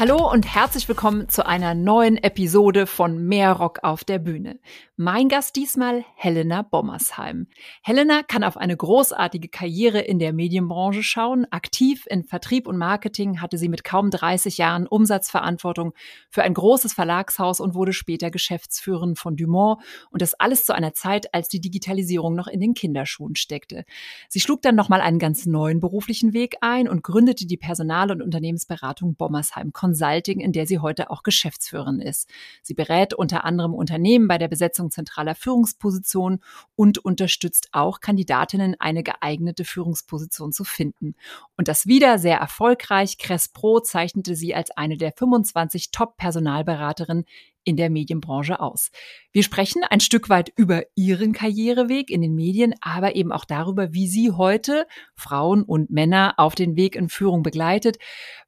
Hallo und herzlich willkommen zu einer neuen Episode von Mehr Rock auf der Bühne. Mein Gast diesmal Helena Bommersheim. Helena kann auf eine großartige Karriere in der Medienbranche schauen. Aktiv in Vertrieb und Marketing hatte sie mit kaum 30 Jahren Umsatzverantwortung für ein großes Verlagshaus und wurde später Geschäftsführerin von Dumont. Und das alles zu einer Zeit, als die Digitalisierung noch in den Kinderschuhen steckte. Sie schlug dann nochmal einen ganz neuen beruflichen Weg ein und gründete die Personal- und Unternehmensberatung Bommersheim Consulting, in der sie heute auch Geschäftsführerin ist. Sie berät unter anderem Unternehmen bei der Besetzung zentraler Führungspositionen und unterstützt auch Kandidatinnen, eine geeignete Führungsposition zu finden. Und das wieder sehr erfolgreich. Crespro zeichnete sie als eine der 25 Top-Personalberaterinnen in der Medienbranche aus. Wir sprechen ein Stück weit über ihren Karriereweg in den Medien, aber eben auch darüber, wie sie heute Frauen und Männer auf den Weg in Führung begleitet.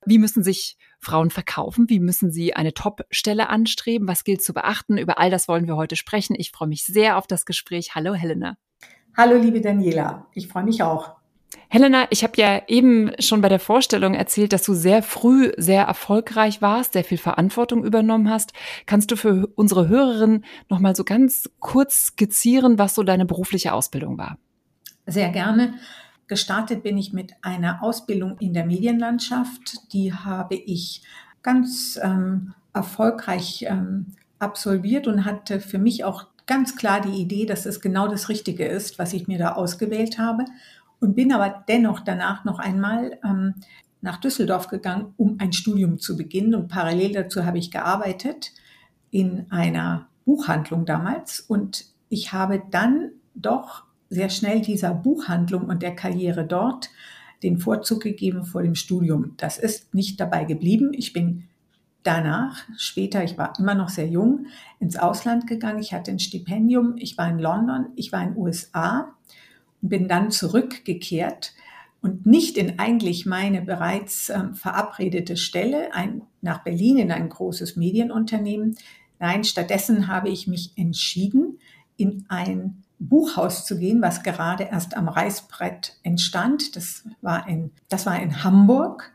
Wie müssen sich Frauen verkaufen? Wie müssen sie eine Top-Stelle anstreben? Was gilt zu beachten? Über all das wollen wir heute sprechen. Ich freue mich sehr auf das Gespräch. Hallo, Helena. Hallo, liebe Daniela. Ich freue mich auch. Helena, ich habe ja eben schon bei der Vorstellung erzählt, dass du sehr früh sehr erfolgreich warst, sehr viel Verantwortung übernommen hast. Kannst du für unsere Hörerinnen noch mal so ganz kurz skizzieren, was so deine berufliche Ausbildung war? Sehr gerne. Gestartet bin ich mit einer Ausbildung in der Medienlandschaft. Die habe ich ganz ähm, erfolgreich ähm, absolviert und hatte für mich auch ganz klar die Idee, dass es genau das Richtige ist, was ich mir da ausgewählt habe. Und bin aber dennoch danach noch einmal ähm, nach Düsseldorf gegangen, um ein Studium zu beginnen. Und parallel dazu habe ich gearbeitet in einer Buchhandlung damals. Und ich habe dann doch sehr schnell dieser Buchhandlung und der Karriere dort den Vorzug gegeben vor dem Studium. Das ist nicht dabei geblieben. Ich bin danach, später, ich war immer noch sehr jung, ins Ausland gegangen. Ich hatte ein Stipendium. Ich war in London, ich war in den USA und bin dann zurückgekehrt und nicht in eigentlich meine bereits äh, verabredete Stelle ein, nach Berlin in ein großes Medienunternehmen. Nein, stattdessen habe ich mich entschieden, in ein Buchhaus zu gehen, was gerade erst am Reißbrett entstand. Das war in, das war in Hamburg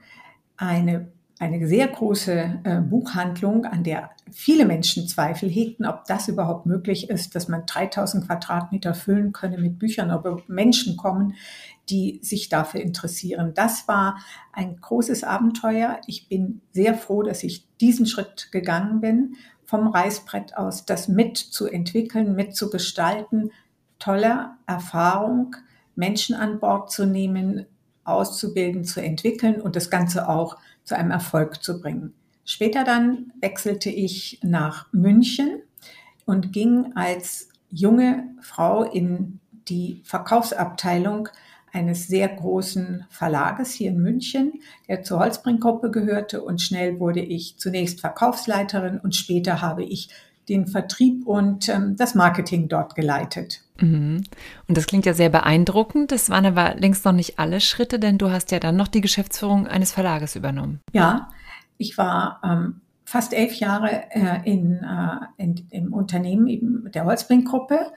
eine, eine sehr große äh, Buchhandlung, an der viele Menschen Zweifel hegten, ob das überhaupt möglich ist, dass man 3000 Quadratmeter füllen könne mit Büchern, ob Menschen kommen, die sich dafür interessieren. Das war ein großes Abenteuer. Ich bin sehr froh, dass ich diesen Schritt gegangen bin, vom Reißbrett aus das mitzuentwickeln, mitzugestalten, tolle Erfahrung, Menschen an Bord zu nehmen, auszubilden, zu entwickeln und das Ganze auch zu einem Erfolg zu bringen. Später dann wechselte ich nach München und ging als junge Frau in die Verkaufsabteilung eines sehr großen Verlages hier in München, der zur Holzbring-Gruppe gehörte und schnell wurde ich zunächst Verkaufsleiterin und später habe ich den Vertrieb und ähm, das Marketing dort geleitet. Mhm. Und das klingt ja sehr beeindruckend. Das waren aber längst noch nicht alle Schritte, denn du hast ja dann noch die Geschäftsführung eines Verlages übernommen. Ja, ich war ähm, fast elf Jahre äh, in, äh, in, im Unternehmen eben der Holzbrink-Gruppe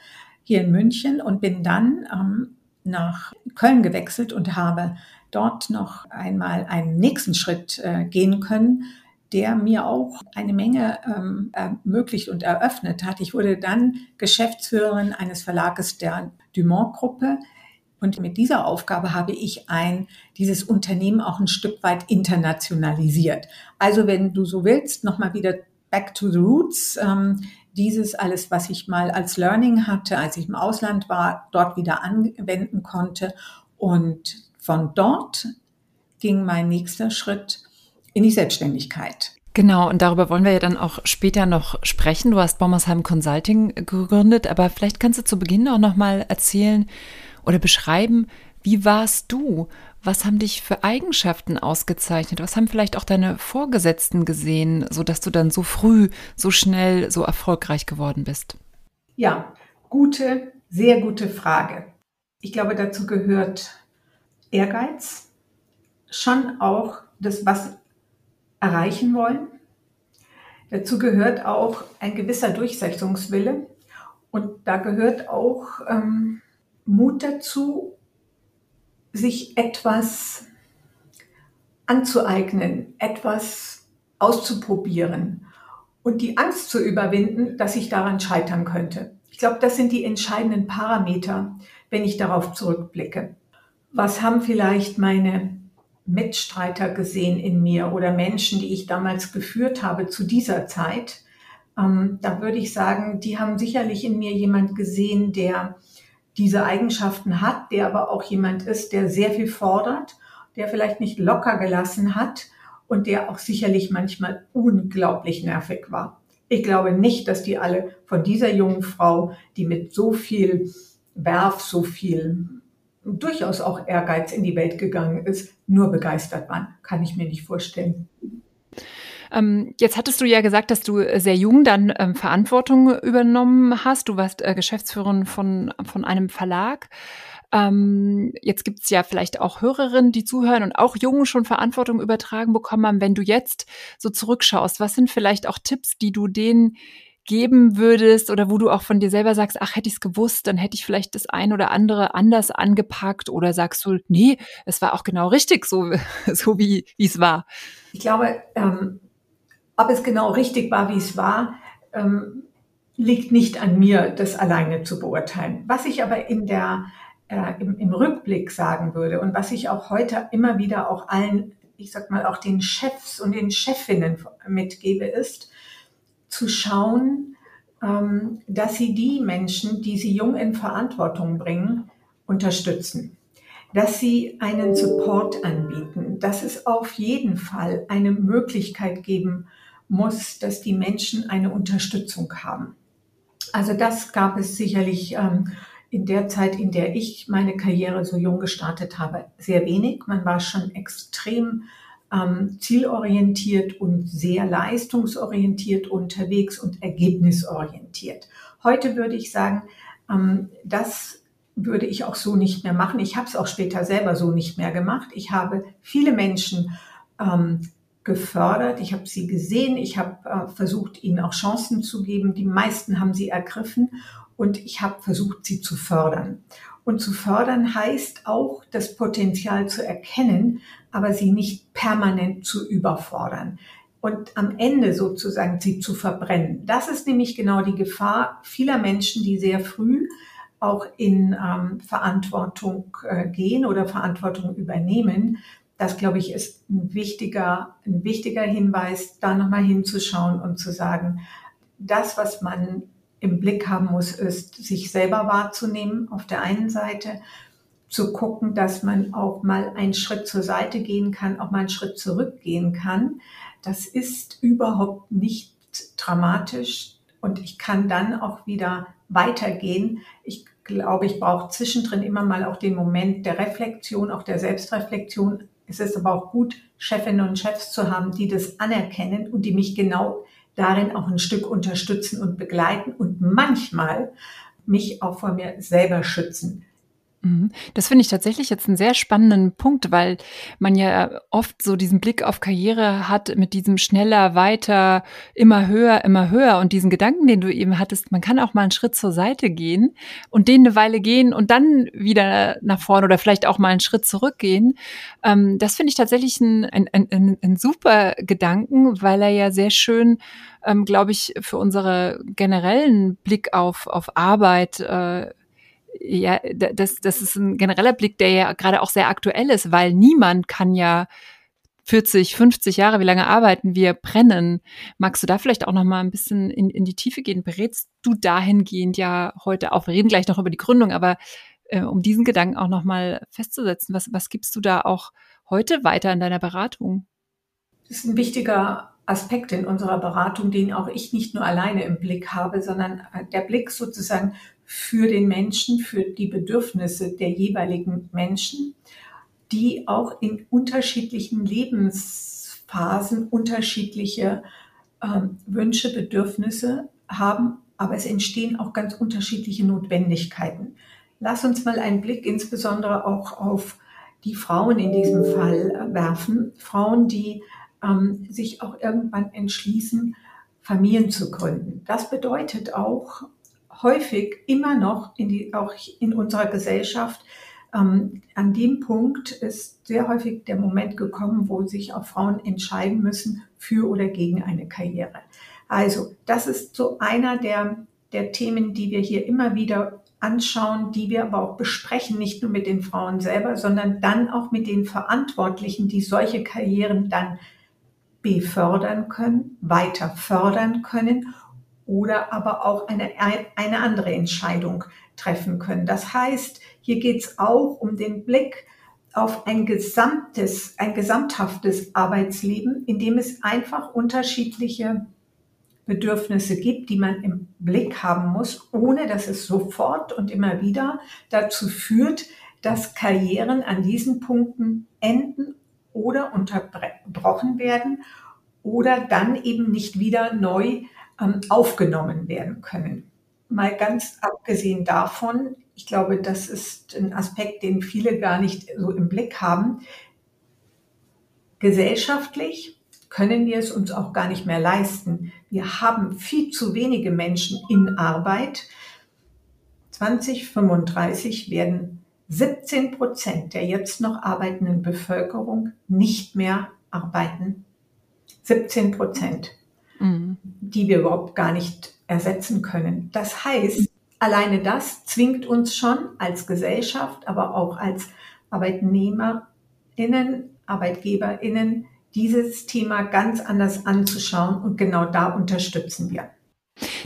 hier in München und bin dann ähm, nach Köln gewechselt und habe dort noch einmal einen nächsten Schritt äh, gehen können, der mir auch eine Menge ähm, ermöglicht und eröffnet hat. Ich wurde dann Geschäftsführerin eines Verlages der Dumont-Gruppe. Und mit dieser Aufgabe habe ich ein, dieses Unternehmen auch ein Stück weit internationalisiert. Also wenn du so willst, nochmal wieder back to the roots. Ähm, dieses alles, was ich mal als Learning hatte, als ich im Ausland war, dort wieder anwenden konnte. Und von dort ging mein nächster Schritt in die Selbstständigkeit. Genau, und darüber wollen wir ja dann auch später noch sprechen. Du hast Bommersheim Consulting gegründet, aber vielleicht kannst du zu Beginn auch noch mal erzählen oder beschreiben, wie warst du? Was haben dich für Eigenschaften ausgezeichnet? Was haben vielleicht auch deine Vorgesetzten gesehen, sodass du dann so früh, so schnell, so erfolgreich geworden bist? Ja, gute, sehr gute Frage. Ich glaube, dazu gehört Ehrgeiz, schon auch das, was erreichen wollen. Dazu gehört auch ein gewisser Durchsetzungswille Und da gehört auch ähm, Mut dazu, sich etwas anzueignen, etwas auszuprobieren und die Angst zu überwinden, dass ich daran scheitern könnte. Ich glaube, das sind die entscheidenden Parameter, wenn ich darauf zurückblicke. Was haben vielleicht meine Mitstreiter gesehen in mir oder Menschen, die ich damals geführt habe zu dieser Zeit? Ähm, da würde ich sagen, die haben sicherlich in mir jemand gesehen, der diese Eigenschaften hat, der aber auch jemand ist, der sehr viel fordert, der vielleicht nicht locker gelassen hat und der auch sicherlich manchmal unglaublich nervig war. Ich glaube nicht, dass die alle von dieser jungen Frau, die mit so viel Werf, so viel durchaus auch Ehrgeiz in die Welt gegangen ist, nur begeistert waren. Kann ich mir nicht vorstellen. Ähm, jetzt hattest du ja gesagt, dass du sehr jung dann ähm, Verantwortung übernommen hast. Du warst äh, Geschäftsführerin von, von einem Verlag. Ähm, jetzt gibt's ja vielleicht auch Hörerinnen, die zuhören und auch Jungen schon Verantwortung übertragen bekommen haben. Wenn du jetzt so zurückschaust, was sind vielleicht auch Tipps, die du denen geben würdest oder wo du auch von dir selber sagst, ach, hätte ich es gewusst, dann hätte ich vielleicht das ein oder andere anders angepackt oder sagst du, nee, es war auch genau richtig, so, so wie es war? Ich glaube, ähm, ob es genau richtig war, wie es war, ähm, liegt nicht an mir, das alleine zu beurteilen. Was ich aber in der, äh, im, im Rückblick sagen würde und was ich auch heute immer wieder auch allen, ich sag mal, auch den Chefs und den Chefinnen mitgebe, ist, zu schauen, ähm, dass sie die Menschen, die sie jung in Verantwortung bringen, unterstützen dass sie einen Support anbieten, dass es auf jeden Fall eine Möglichkeit geben muss, dass die Menschen eine Unterstützung haben. Also das gab es sicherlich ähm, in der Zeit, in der ich meine Karriere so jung gestartet habe, sehr wenig. Man war schon extrem ähm, zielorientiert und sehr leistungsorientiert unterwegs und ergebnisorientiert. Heute würde ich sagen, ähm, das würde ich auch so nicht mehr machen. Ich habe es auch später selber so nicht mehr gemacht. Ich habe viele Menschen ähm, gefördert, ich habe sie gesehen, ich habe äh, versucht, ihnen auch Chancen zu geben. Die meisten haben sie ergriffen und ich habe versucht, sie zu fördern. Und zu fördern heißt auch, das Potenzial zu erkennen, aber sie nicht permanent zu überfordern und am Ende sozusagen sie zu verbrennen. Das ist nämlich genau die Gefahr vieler Menschen, die sehr früh auch in ähm, Verantwortung äh, gehen oder Verantwortung übernehmen, das, glaube ich, ist ein wichtiger, ein wichtiger Hinweis, da nochmal hinzuschauen und zu sagen, das, was man im Blick haben muss, ist, sich selber wahrzunehmen auf der einen Seite, zu gucken, dass man auch mal einen Schritt zur Seite gehen kann, auch mal einen Schritt zurückgehen kann. Das ist überhaupt nicht dramatisch und ich kann dann auch wieder weitergehen. Ich glaube, ich brauche zwischendrin immer mal auch den Moment der Reflexion, auch der Selbstreflexion, es ist aber auch gut, Chefinnen und Chefs zu haben, die das anerkennen und die mich genau darin auch ein Stück unterstützen und begleiten und manchmal mich auch vor mir selber schützen. Mhm. Das finde ich tatsächlich jetzt einen sehr spannenden Punkt, weil man ja oft so diesen Blick auf Karriere hat mit diesem schneller, weiter, immer höher, immer höher und diesen Gedanken, den du eben hattest, man kann auch mal einen Schritt zur Seite gehen und den eine Weile gehen und dann wieder nach vorne oder vielleicht auch mal einen Schritt zurückgehen. Ähm, das finde ich tatsächlich ein, ein, ein, ein super Gedanken, weil er ja sehr schön ähm, glaube ich, für unsere generellen Blick auf, auf Arbeit äh, ja, das, das ist ein genereller Blick, der ja gerade auch sehr aktuell ist, weil niemand kann ja 40, 50 Jahre, wie lange arbeiten wir, brennen. Magst du da vielleicht auch noch mal ein bisschen in, in die Tiefe gehen? Berätst du dahingehend ja heute auch, wir reden gleich noch über die Gründung, aber äh, um diesen Gedanken auch noch mal festzusetzen, was, was gibst du da auch heute weiter in deiner Beratung? Das ist ein wichtiger Aspekt in unserer Beratung, den auch ich nicht nur alleine im Blick habe, sondern äh, der Blick sozusagen für den Menschen, für die Bedürfnisse der jeweiligen Menschen, die auch in unterschiedlichen Lebensphasen unterschiedliche äh, Wünsche, Bedürfnisse haben, aber es entstehen auch ganz unterschiedliche Notwendigkeiten. Lass uns mal einen Blick insbesondere auch auf die Frauen in diesem Fall äh, werfen. Frauen, die ähm, sich auch irgendwann entschließen, Familien zu gründen. Das bedeutet auch häufig immer noch in die, auch in unserer Gesellschaft ähm, an dem Punkt ist sehr häufig der Moment gekommen, wo sich auch Frauen entscheiden müssen für oder gegen eine Karriere. Also das ist so einer der, der Themen, die wir hier immer wieder anschauen, die wir aber auch besprechen, nicht nur mit den Frauen selber, sondern dann auch mit den Verantwortlichen, die solche Karrieren dann befördern können, weiter fördern können oder aber auch eine, eine andere Entscheidung treffen können. Das heißt, hier geht es auch um den Blick auf ein gesamtes, ein gesamthaftes Arbeitsleben, in dem es einfach unterschiedliche Bedürfnisse gibt, die man im Blick haben muss, ohne dass es sofort und immer wieder dazu führt, dass Karrieren an diesen Punkten enden oder unterbrochen werden oder dann eben nicht wieder neu ähm, aufgenommen werden können. Mal ganz abgesehen davon, ich glaube, das ist ein Aspekt, den viele gar nicht so im Blick haben. Gesellschaftlich können wir es uns auch gar nicht mehr leisten. Wir haben viel zu wenige Menschen in Arbeit. 2035 werden 17 Prozent der jetzt noch arbeitenden Bevölkerung nicht mehr arbeiten. 17 Prozent, mhm. Die wir überhaupt gar nicht ersetzen können. Das heißt, alleine das zwingt uns schon als Gesellschaft, aber auch als ArbeitnehmerInnen, ArbeitgeberInnen, dieses Thema ganz anders anzuschauen und genau da unterstützen wir.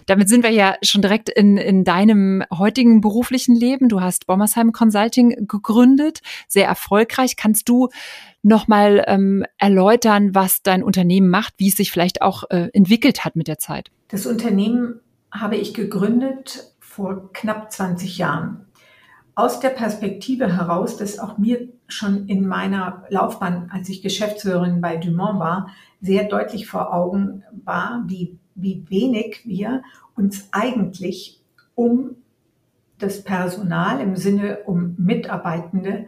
Damit sind wir ja schon direkt in, in deinem heutigen beruflichen Leben. Du hast Bommersheim Consulting gegründet, sehr erfolgreich. Kannst du nochmal ähm, erläutern, was dein Unternehmen macht, wie es sich vielleicht auch äh, entwickelt hat mit der Zeit? Das Unternehmen habe ich gegründet vor knapp 20 Jahren. Aus der Perspektive heraus, dass auch mir schon in meiner Laufbahn, als ich Geschäftsführerin bei Dumont war, sehr deutlich vor Augen war, wie, wie wenig wir uns eigentlich um das Personal im Sinne um Mitarbeitende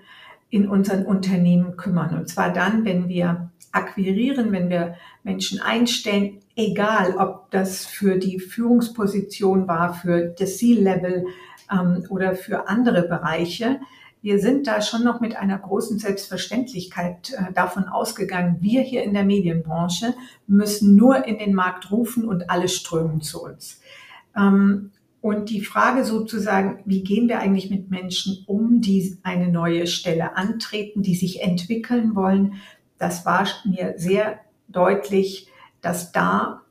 in unseren Unternehmen kümmern. Und zwar dann, wenn wir akquirieren, wenn wir Menschen einstellen, egal ob das für die Führungsposition war, für das C-Level ähm, oder für andere Bereiche. Wir sind da schon noch mit einer großen Selbstverständlichkeit äh, davon ausgegangen, wir hier in der Medienbranche müssen nur in den Markt rufen und alle strömen zu uns. Ähm, und die Frage sozusagen, wie gehen wir eigentlich mit Menschen um, die eine neue Stelle antreten, die sich entwickeln wollen, das war mir sehr deutlich, dass da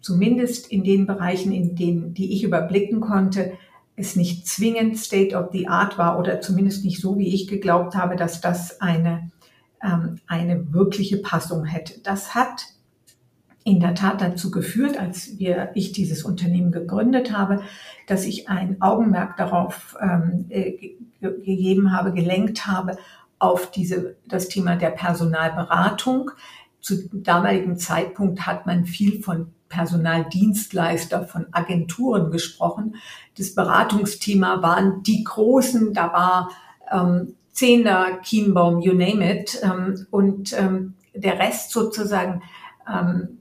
zumindest in den Bereichen, in denen, die ich überblicken konnte, es nicht zwingend State of the Art war oder zumindest nicht so, wie ich geglaubt habe, dass das eine, ähm, eine wirkliche Passung hätte. Das hat in der Tat dazu geführt, als wir, ich dieses Unternehmen gegründet habe, dass ich ein Augenmerk darauf ähm, äh, gegeben habe, gelenkt habe auf diese, das Thema der Personalberatung. Zu damaligen Zeitpunkt hat man viel von Personaldienstleister, von Agenturen gesprochen. Das Beratungsthema waren die großen, da war ähm, Zehner, Kienbaum, you name it. Ähm, und ähm, der Rest sozusagen ähm,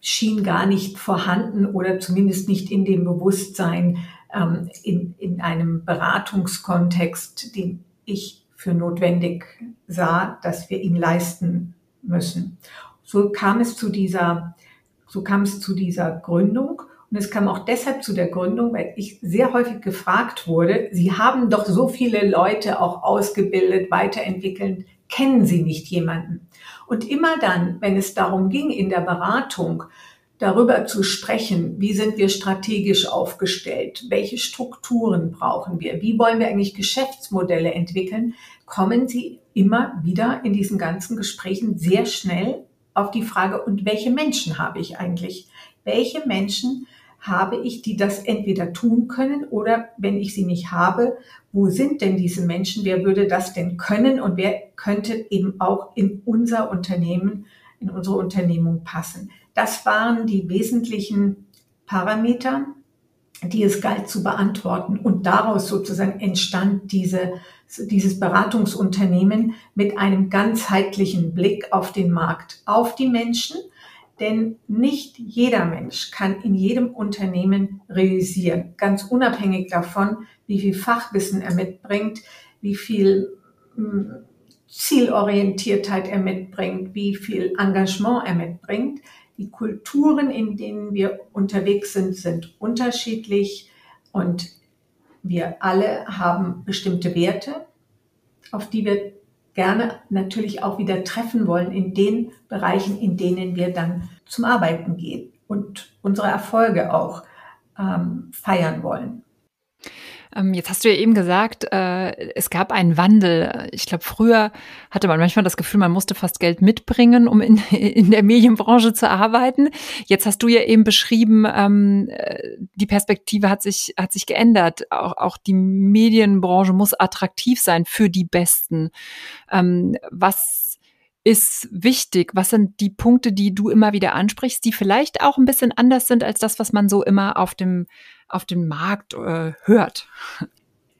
schien gar nicht vorhanden oder zumindest nicht in dem Bewusstsein ähm, in, in einem Beratungskontext, den ich für notwendig sah, dass wir ihn leisten müssen. So kam es zu dieser, so kam es zu dieser Gründung. Und es kam auch deshalb zu der Gründung, weil ich sehr häufig gefragt wurde, Sie haben doch so viele Leute auch ausgebildet, weiterentwickelt, kennen Sie nicht jemanden? Und immer dann, wenn es darum ging, in der Beratung darüber zu sprechen, wie sind wir strategisch aufgestellt, welche Strukturen brauchen wir, wie wollen wir eigentlich Geschäftsmodelle entwickeln, kommen Sie immer wieder in diesen ganzen Gesprächen sehr schnell auf die Frage, und welche Menschen habe ich eigentlich? Welche Menschen habe ich, die das entweder tun können oder wenn ich sie nicht habe, wo sind denn diese Menschen? Wer würde das denn können und wer könnte eben auch in unser Unternehmen, in unsere Unternehmung passen? Das waren die wesentlichen Parameter, die es galt zu beantworten. Und daraus sozusagen entstand diese, dieses Beratungsunternehmen mit einem ganzheitlichen Blick auf den Markt, auf die Menschen. Denn nicht jeder Mensch kann in jedem Unternehmen realisieren, ganz unabhängig davon, wie viel Fachwissen er mitbringt, wie viel hm, Zielorientiertheit er mitbringt, wie viel Engagement er mitbringt. Die Kulturen, in denen wir unterwegs sind, sind unterschiedlich und wir alle haben bestimmte Werte, auf die wir gerne natürlich auch wieder treffen wollen in den Bereichen, in denen wir dann zum Arbeiten gehen und unsere Erfolge auch ähm, feiern wollen. Ähm, jetzt hast du ja eben gesagt, äh, es gab einen Wandel. Ich glaube, früher hatte man manchmal das Gefühl, man musste fast Geld mitbringen, um in, in der Medienbranche zu arbeiten. Jetzt hast du ja eben beschrieben, ähm, äh, die Perspektive hat sich, hat sich geändert. Auch, auch die Medienbranche muss attraktiv sein für die Besten. Ähm, was ist wichtig? Was sind die Punkte, die du immer wieder ansprichst, die vielleicht auch ein bisschen anders sind als das, was man so immer auf dem, auf dem Markt äh, hört?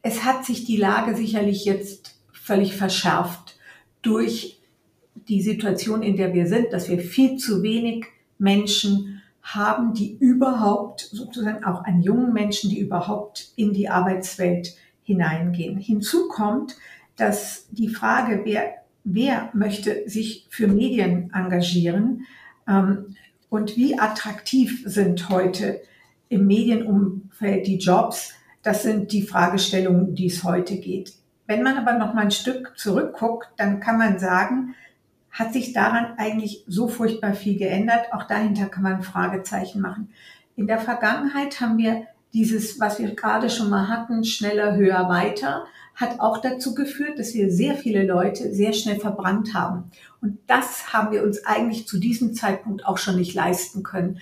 Es hat sich die Lage sicherlich jetzt völlig verschärft durch die Situation, in der wir sind, dass wir viel zu wenig Menschen haben, die überhaupt, sozusagen auch an jungen Menschen, die überhaupt in die Arbeitswelt hineingehen. Hinzu kommt, dass die Frage, wer wer möchte sich für Medien engagieren ähm, und wie attraktiv sind heute im Medienumfeld die Jobs. Das sind die Fragestellungen, die es heute geht. Wenn man aber noch mal ein Stück zurückguckt, dann kann man sagen, hat sich daran eigentlich so furchtbar viel geändert? Auch dahinter kann man Fragezeichen machen. In der Vergangenheit haben wir dieses, was wir gerade schon mal hatten, schneller, höher, weiter, hat auch dazu geführt, dass wir sehr viele Leute sehr schnell verbrannt haben. Und das haben wir uns eigentlich zu diesem Zeitpunkt auch schon nicht leisten können.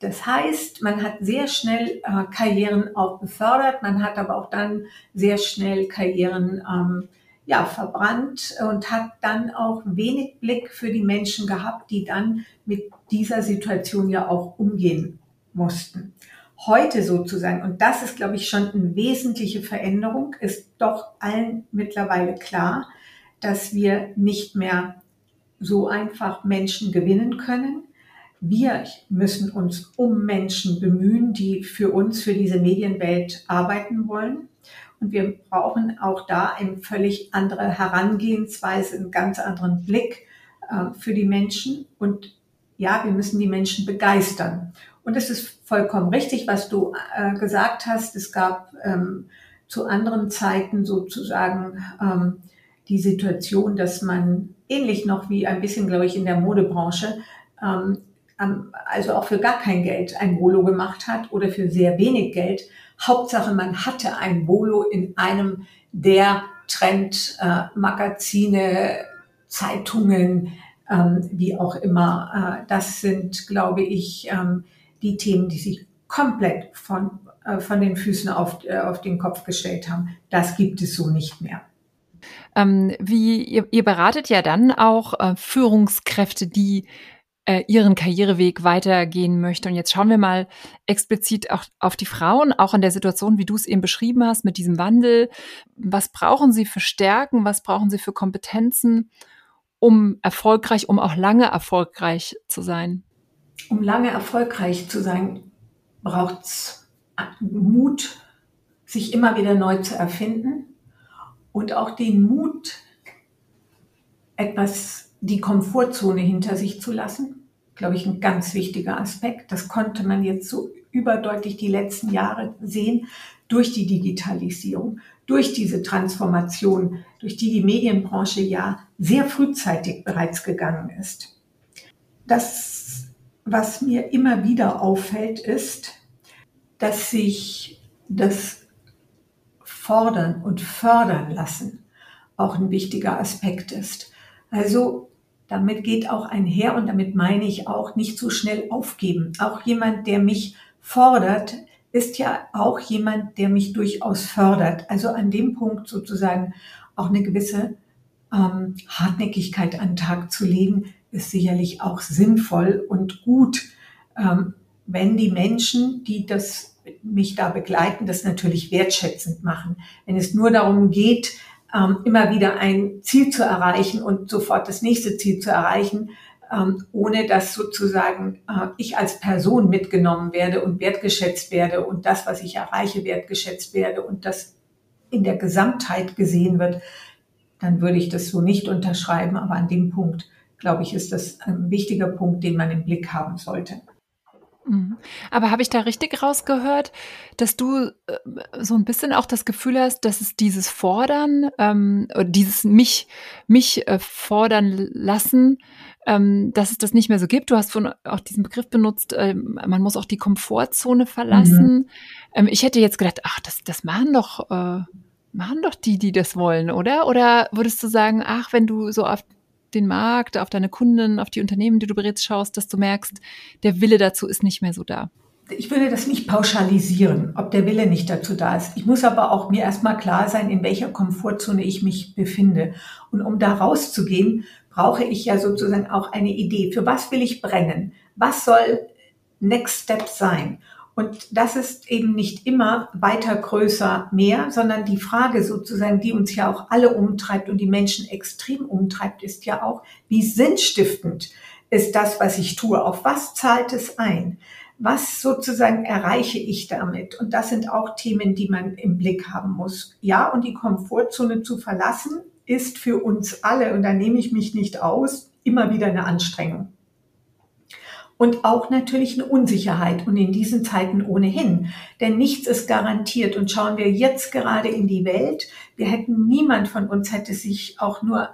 Das heißt, man hat sehr schnell äh, Karrieren auch befördert, man hat aber auch dann sehr schnell Karrieren ähm, ja, verbrannt und hat dann auch wenig Blick für die Menschen gehabt, die dann mit dieser Situation ja auch umgehen mussten heute sozusagen, und das ist, glaube ich, schon eine wesentliche Veränderung, ist doch allen mittlerweile klar, dass wir nicht mehr so einfach Menschen gewinnen können. Wir müssen uns um Menschen bemühen, die für uns, für diese Medienwelt arbeiten wollen. Und wir brauchen auch da eine völlig andere Herangehensweise, einen ganz anderen Blick äh, für die Menschen. Und ja, wir müssen die Menschen begeistern. Und es ist vollkommen richtig, was du äh, gesagt hast. Es gab ähm, zu anderen Zeiten sozusagen ähm, die Situation, dass man ähnlich noch wie ein bisschen, glaube ich, in der Modebranche, ähm, also auch für gar kein Geld ein Bolo gemacht hat oder für sehr wenig Geld. Hauptsache, man hatte ein Bolo in einem der Trendmagazine, Zeitungen, ähm, wie auch immer. Äh, das sind, glaube ich, ähm, die Themen, die sich komplett von, äh, von den Füßen auf, äh, auf den Kopf gestellt haben. Das gibt es so nicht mehr. Ähm, wie ihr, ihr beratet ja dann auch äh, Führungskräfte, die äh, ihren Karriereweg weitergehen möchten. Und jetzt schauen wir mal explizit auch auf die Frauen, auch in der Situation, wie du es eben beschrieben hast, mit diesem Wandel. Was brauchen sie für Stärken? Was brauchen sie für Kompetenzen, um erfolgreich, um auch lange erfolgreich zu sein? um lange erfolgreich zu sein, braucht es Mut, sich immer wieder neu zu erfinden und auch den Mut, etwas, die Komfortzone hinter sich zu lassen. Glaube ich, ein ganz wichtiger Aspekt. Das konnte man jetzt so überdeutlich die letzten Jahre sehen durch die Digitalisierung, durch diese Transformation, durch die die Medienbranche ja sehr frühzeitig bereits gegangen ist. Das was mir immer wieder auffällt, ist, dass sich das Fordern und Fördern lassen auch ein wichtiger Aspekt ist. Also damit geht auch einher und damit meine ich auch nicht so schnell aufgeben. Auch jemand, der mich fordert, ist ja auch jemand, der mich durchaus fördert. Also an dem Punkt sozusagen auch eine gewisse ähm, Hartnäckigkeit an den Tag zu legen, ist sicherlich auch sinnvoll und gut, ähm, wenn die Menschen, die das mich da begleiten, das natürlich wertschätzend machen. Wenn es nur darum geht, ähm, immer wieder ein Ziel zu erreichen und sofort das nächste Ziel zu erreichen, ähm, ohne dass sozusagen äh, ich als Person mitgenommen werde und wertgeschätzt werde und das, was ich erreiche, wertgeschätzt werde und das in der Gesamtheit gesehen wird, dann würde ich das so nicht unterschreiben. Aber an dem Punkt, glaube ich, ist das ein wichtiger Punkt, den man im Blick haben sollte. Mhm. Aber habe ich da richtig rausgehört, dass du äh, so ein bisschen auch das Gefühl hast, dass es dieses Fordern, ähm, dieses mich, mich äh, fordern lassen, ähm, dass es das nicht mehr so gibt. Du hast von auch diesen Begriff benutzt, äh, man muss auch die Komfortzone verlassen. Mhm. Ähm, ich hätte jetzt gedacht, ach, das, das machen doch, äh, machen doch die, die das wollen, oder? Oder würdest du sagen, ach, wenn du so auf den Markt, auf deine Kunden, auf die Unternehmen, die du berätst, schaust, dass du merkst, der Wille dazu ist nicht mehr so da? Ich würde das nicht pauschalisieren, ob der Wille nicht dazu da ist. Ich muss aber auch mir erstmal klar sein, in welcher Komfortzone ich mich befinde. Und um da rauszugehen, brauche ich ja sozusagen auch eine Idee. Für was will ich brennen? Was soll Next Step sein? Und das ist eben nicht immer weiter, größer, mehr, sondern die Frage sozusagen, die uns ja auch alle umtreibt und die Menschen extrem umtreibt, ist ja auch, wie sinnstiftend ist das, was ich tue? Auf was zahlt es ein? Was sozusagen erreiche ich damit? Und das sind auch Themen, die man im Blick haben muss. Ja, und die Komfortzone zu verlassen, ist für uns alle, und da nehme ich mich nicht aus, immer wieder eine Anstrengung und auch natürlich eine Unsicherheit und in diesen Zeiten ohnehin. Denn nichts ist garantiert und schauen wir jetzt gerade in die Welt, wir hätten, niemand von uns hätte sich auch nur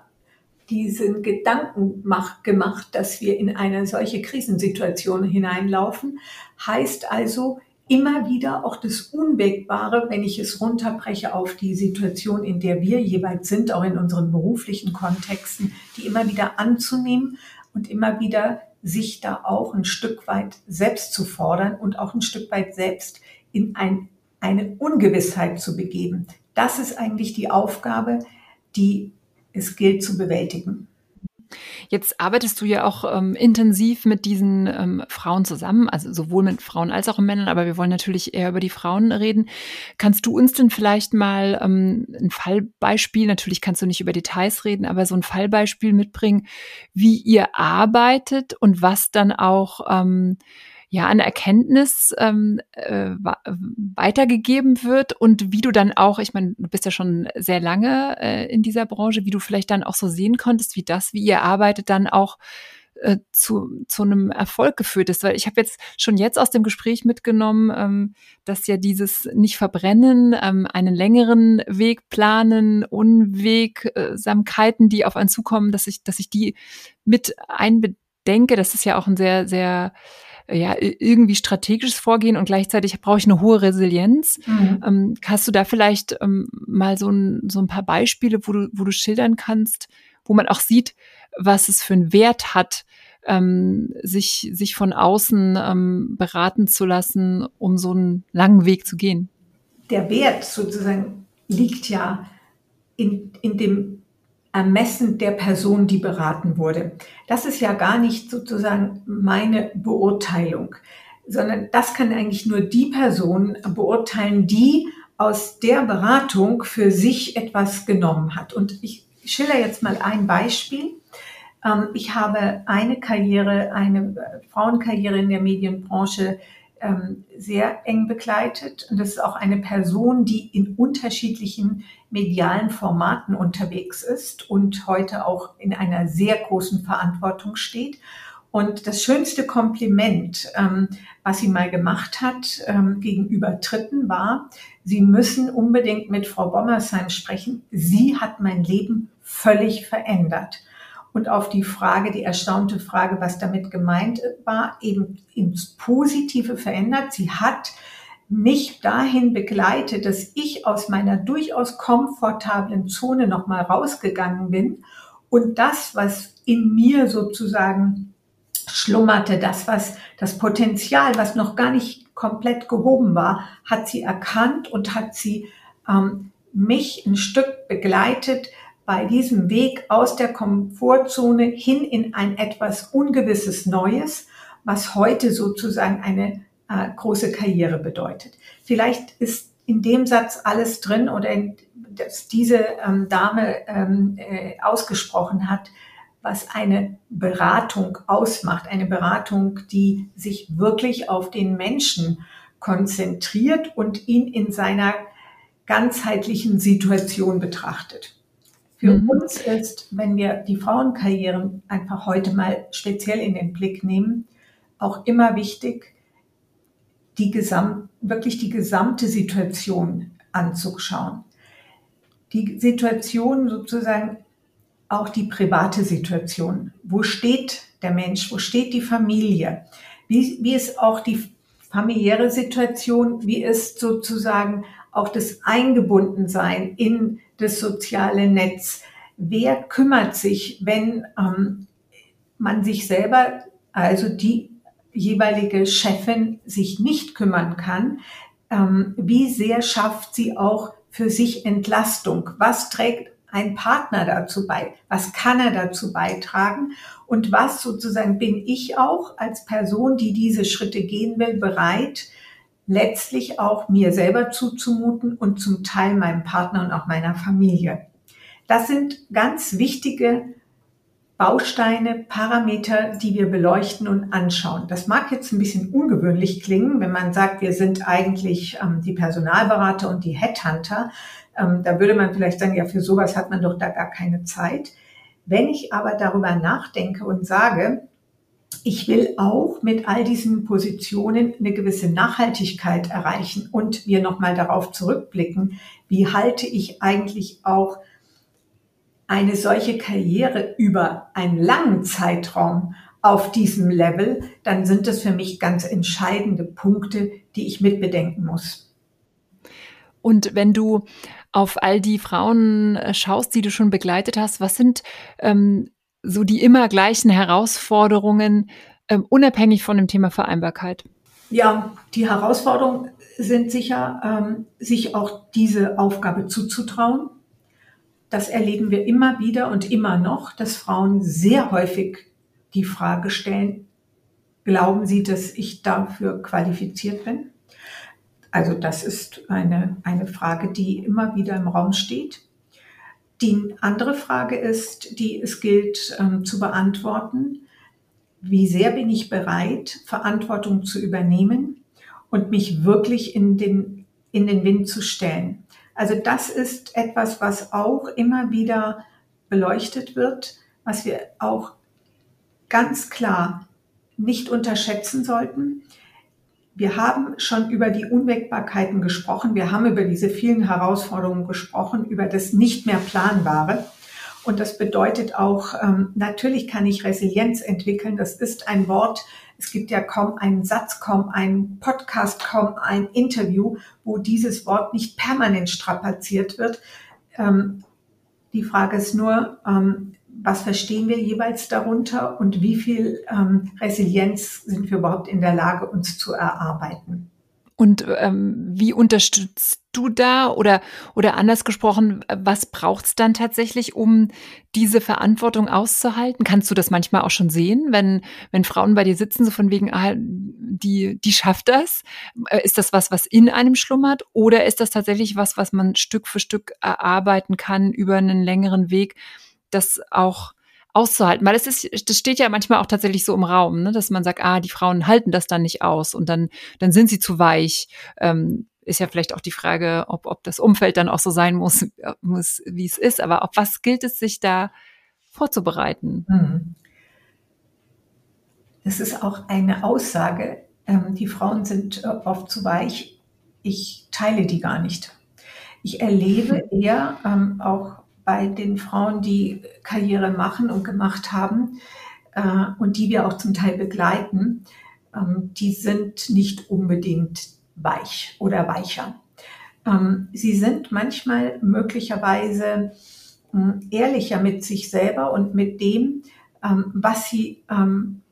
diesen Gedanken gemacht, dass wir in eine solche Krisensituation hineinlaufen, heißt also immer wieder auch das Unwägbare, wenn ich es runterbreche auf die Situation, in der wir jeweils sind, auch in unseren beruflichen Kontexten, die immer wieder anzunehmen und immer wieder sich da auch ein Stück weit selbst zu fordern und auch ein Stück weit selbst in ein, eine Ungewissheit zu begeben. Das ist eigentlich die Aufgabe, die es gilt zu bewältigen. Jetzt arbeitest du ja auch ähm, intensiv mit diesen ähm, Frauen zusammen, also sowohl mit Frauen als auch mit Männern, aber wir wollen natürlich eher über die Frauen reden. Kannst du uns denn vielleicht mal ähm, ein Fallbeispiel, natürlich kannst du nicht über Details reden, aber so ein Fallbeispiel mitbringen, wie ihr arbeitet und was dann auch ähm, ja an Erkenntnis ähm, äh, weitergegeben wird und wie du dann auch, ich meine, du bist ja schon sehr lange äh, in dieser Branche, wie du vielleicht dann auch so sehen konntest, wie das, wie ihr arbeitet, dann auch äh, zu, zu einem Erfolg geführt ist. Weil ich habe jetzt schon jetzt aus dem Gespräch mitgenommen, ähm, dass ja dieses nicht verbrennen, ähm, einen längeren Weg planen, Unwegsamkeiten, die auf einen zukommen, dass ich, dass ich die mit einbedenke. Das ist ja auch ein sehr, sehr ja, irgendwie strategisches Vorgehen und gleichzeitig brauche ich eine hohe Resilienz. Mhm. Ähm, hast du da vielleicht ähm, mal so ein, so ein paar Beispiele, wo du, wo du schildern kannst, wo man auch sieht, was es für einen Wert hat, ähm, sich, sich von außen ähm, beraten zu lassen, um so einen langen Weg zu gehen? Der Wert sozusagen liegt ja in, in dem Ermessen der Person, die beraten wurde. Das ist ja gar nicht sozusagen meine Beurteilung, sondern das kann eigentlich nur die Person beurteilen, die aus der Beratung für sich etwas genommen hat. Und ich schilder jetzt mal ein Beispiel. Ähm, ich habe eine Karriere, eine Frauenkarriere in der Medienbranche ähm, sehr eng begleitet. Und das ist auch eine Person, die in unterschiedlichen medialen Formaten unterwegs ist und heute auch in einer sehr großen Verantwortung steht. Und das schönste Kompliment, ähm, was sie mal gemacht hat ähm, gegenüber Dritten, war, Sie müssen unbedingt mit Frau Bommersheim sprechen. Sie hat mein Leben völlig verändert und auf die Frage, die erstaunte Frage, was damit gemeint war, eben ins Positive verändert. Sie hat mich dahin begleitet, dass ich aus meiner durchaus komfortablen Zone nochmal rausgegangen bin und das, was in mir sozusagen schlummerte, das, was das Potenzial, was noch gar nicht komplett gehoben war, hat sie erkannt und hat sie ähm, mich ein Stück begleitet, bei diesem Weg aus der Komfortzone hin in ein etwas Ungewisses Neues, was heute sozusagen eine äh, große Karriere bedeutet. Vielleicht ist in dem Satz alles drin oder in, dass diese ähm, Dame ähm, äh, ausgesprochen hat, was eine Beratung ausmacht. Eine Beratung, die sich wirklich auf den Menschen konzentriert und ihn in seiner ganzheitlichen Situation betrachtet. Für mhm. uns ist, wenn wir die Frauenkarrieren einfach heute mal speziell in den Blick nehmen, auch immer wichtig, die Gesamt, wirklich die gesamte Situation anzuschauen. Die Situation sozusagen auch die private Situation. Wo steht der Mensch? Wo steht die Familie? Wie, wie ist auch die familiäre Situation? Wie ist sozusagen auch das Eingebundensein in das soziale Netz? Wer kümmert sich, wenn ähm, man sich selber, also die jeweilige Chefin, sich nicht kümmern kann? Ähm, wie sehr schafft sie auch für sich Entlastung? Was trägt ein Partner dazu bei? Was kann er dazu beitragen? Und was sozusagen bin ich auch als Person, die diese Schritte gehen will, bereit, letztlich auch mir selber zuzumuten und zum Teil meinem Partner und auch meiner Familie? Das sind ganz wichtige Bausteine, Parameter, die wir beleuchten und anschauen. Das mag jetzt ein bisschen ungewöhnlich klingen, wenn man sagt, wir sind eigentlich ähm, die Personalberater und die Headhunter. Ähm, da würde man vielleicht sagen, ja, für sowas hat man doch da gar keine Zeit. Wenn ich aber darüber nachdenke und sage, ich will auch mit all diesen Positionen eine gewisse Nachhaltigkeit erreichen und wir nochmal darauf zurückblicken, wie halte ich eigentlich auch eine solche Karriere über einen langen Zeitraum auf diesem Level, dann sind das für mich ganz entscheidende Punkte, die ich mitbedenken muss. Und wenn du auf all die Frauen äh, schaust, die du schon begleitet hast, was sind ähm, so die immer gleichen Herausforderungen, ähm, unabhängig von dem Thema Vereinbarkeit? Ja, die Herausforderungen sind sicher, ähm, sich auch diese Aufgabe zuzutrauen. Das erleben wir immer wieder und immer noch, dass Frauen sehr häufig die Frage stellen, glauben Sie, dass ich dafür qualifiziert bin? Also das ist eine, eine Frage, die immer wieder im Raum steht. Die andere Frage ist, die es gilt ähm, zu beantworten. Wie sehr bin ich bereit, Verantwortung zu übernehmen und mich wirklich in den, in den Wind zu stellen? Also das ist etwas, was auch immer wieder beleuchtet wird, was wir auch ganz klar nicht unterschätzen sollten. Wir haben schon über die Unwägbarkeiten gesprochen. Wir haben über diese vielen Herausforderungen gesprochen, über das nicht mehr Planbare. Und das bedeutet auch, ähm, natürlich kann ich Resilienz entwickeln. Das ist ein Wort. Es gibt ja kaum einen Satz, kaum einen Podcast, kaum ein Interview, wo dieses Wort nicht permanent strapaziert wird. Ähm, die Frage ist nur, ähm, was verstehen wir jeweils darunter und wie viel ähm, Resilienz sind wir überhaupt in der Lage, uns zu erarbeiten. Und ähm, wie unterstützt du da oder oder anders gesprochen, was braucht's dann tatsächlich, um diese Verantwortung auszuhalten? Kannst du das manchmal auch schon sehen, wenn wenn Frauen bei dir sitzen, so von wegen, ah, die die schafft das? Äh, ist das was, was in einem schlummert, oder ist das tatsächlich was, was man Stück für Stück erarbeiten kann über einen längeren Weg? das auch auszuhalten, weil es ist, das steht ja manchmal auch tatsächlich so im Raum, ne, dass man sagt, ah, die Frauen halten das dann nicht aus und dann, dann sind sie zu weich. Ähm, ist ja vielleicht auch die Frage, ob, ob das Umfeld dann auch so sein muss, muss wie es ist. Aber auf was gilt es sich da vorzubereiten? Mhm. Das ist auch eine Aussage. Ähm, die Frauen sind äh, oft zu weich. Ich teile die gar nicht. Ich erlebe eher ähm, auch bei den Frauen, die Karriere machen und gemacht haben äh, und die wir auch zum Teil begleiten, ähm, die sind nicht unbedingt weich oder weicher. Ähm, sie sind manchmal möglicherweise äh, ehrlicher mit sich selber und mit dem, ähm, was sie, ähm,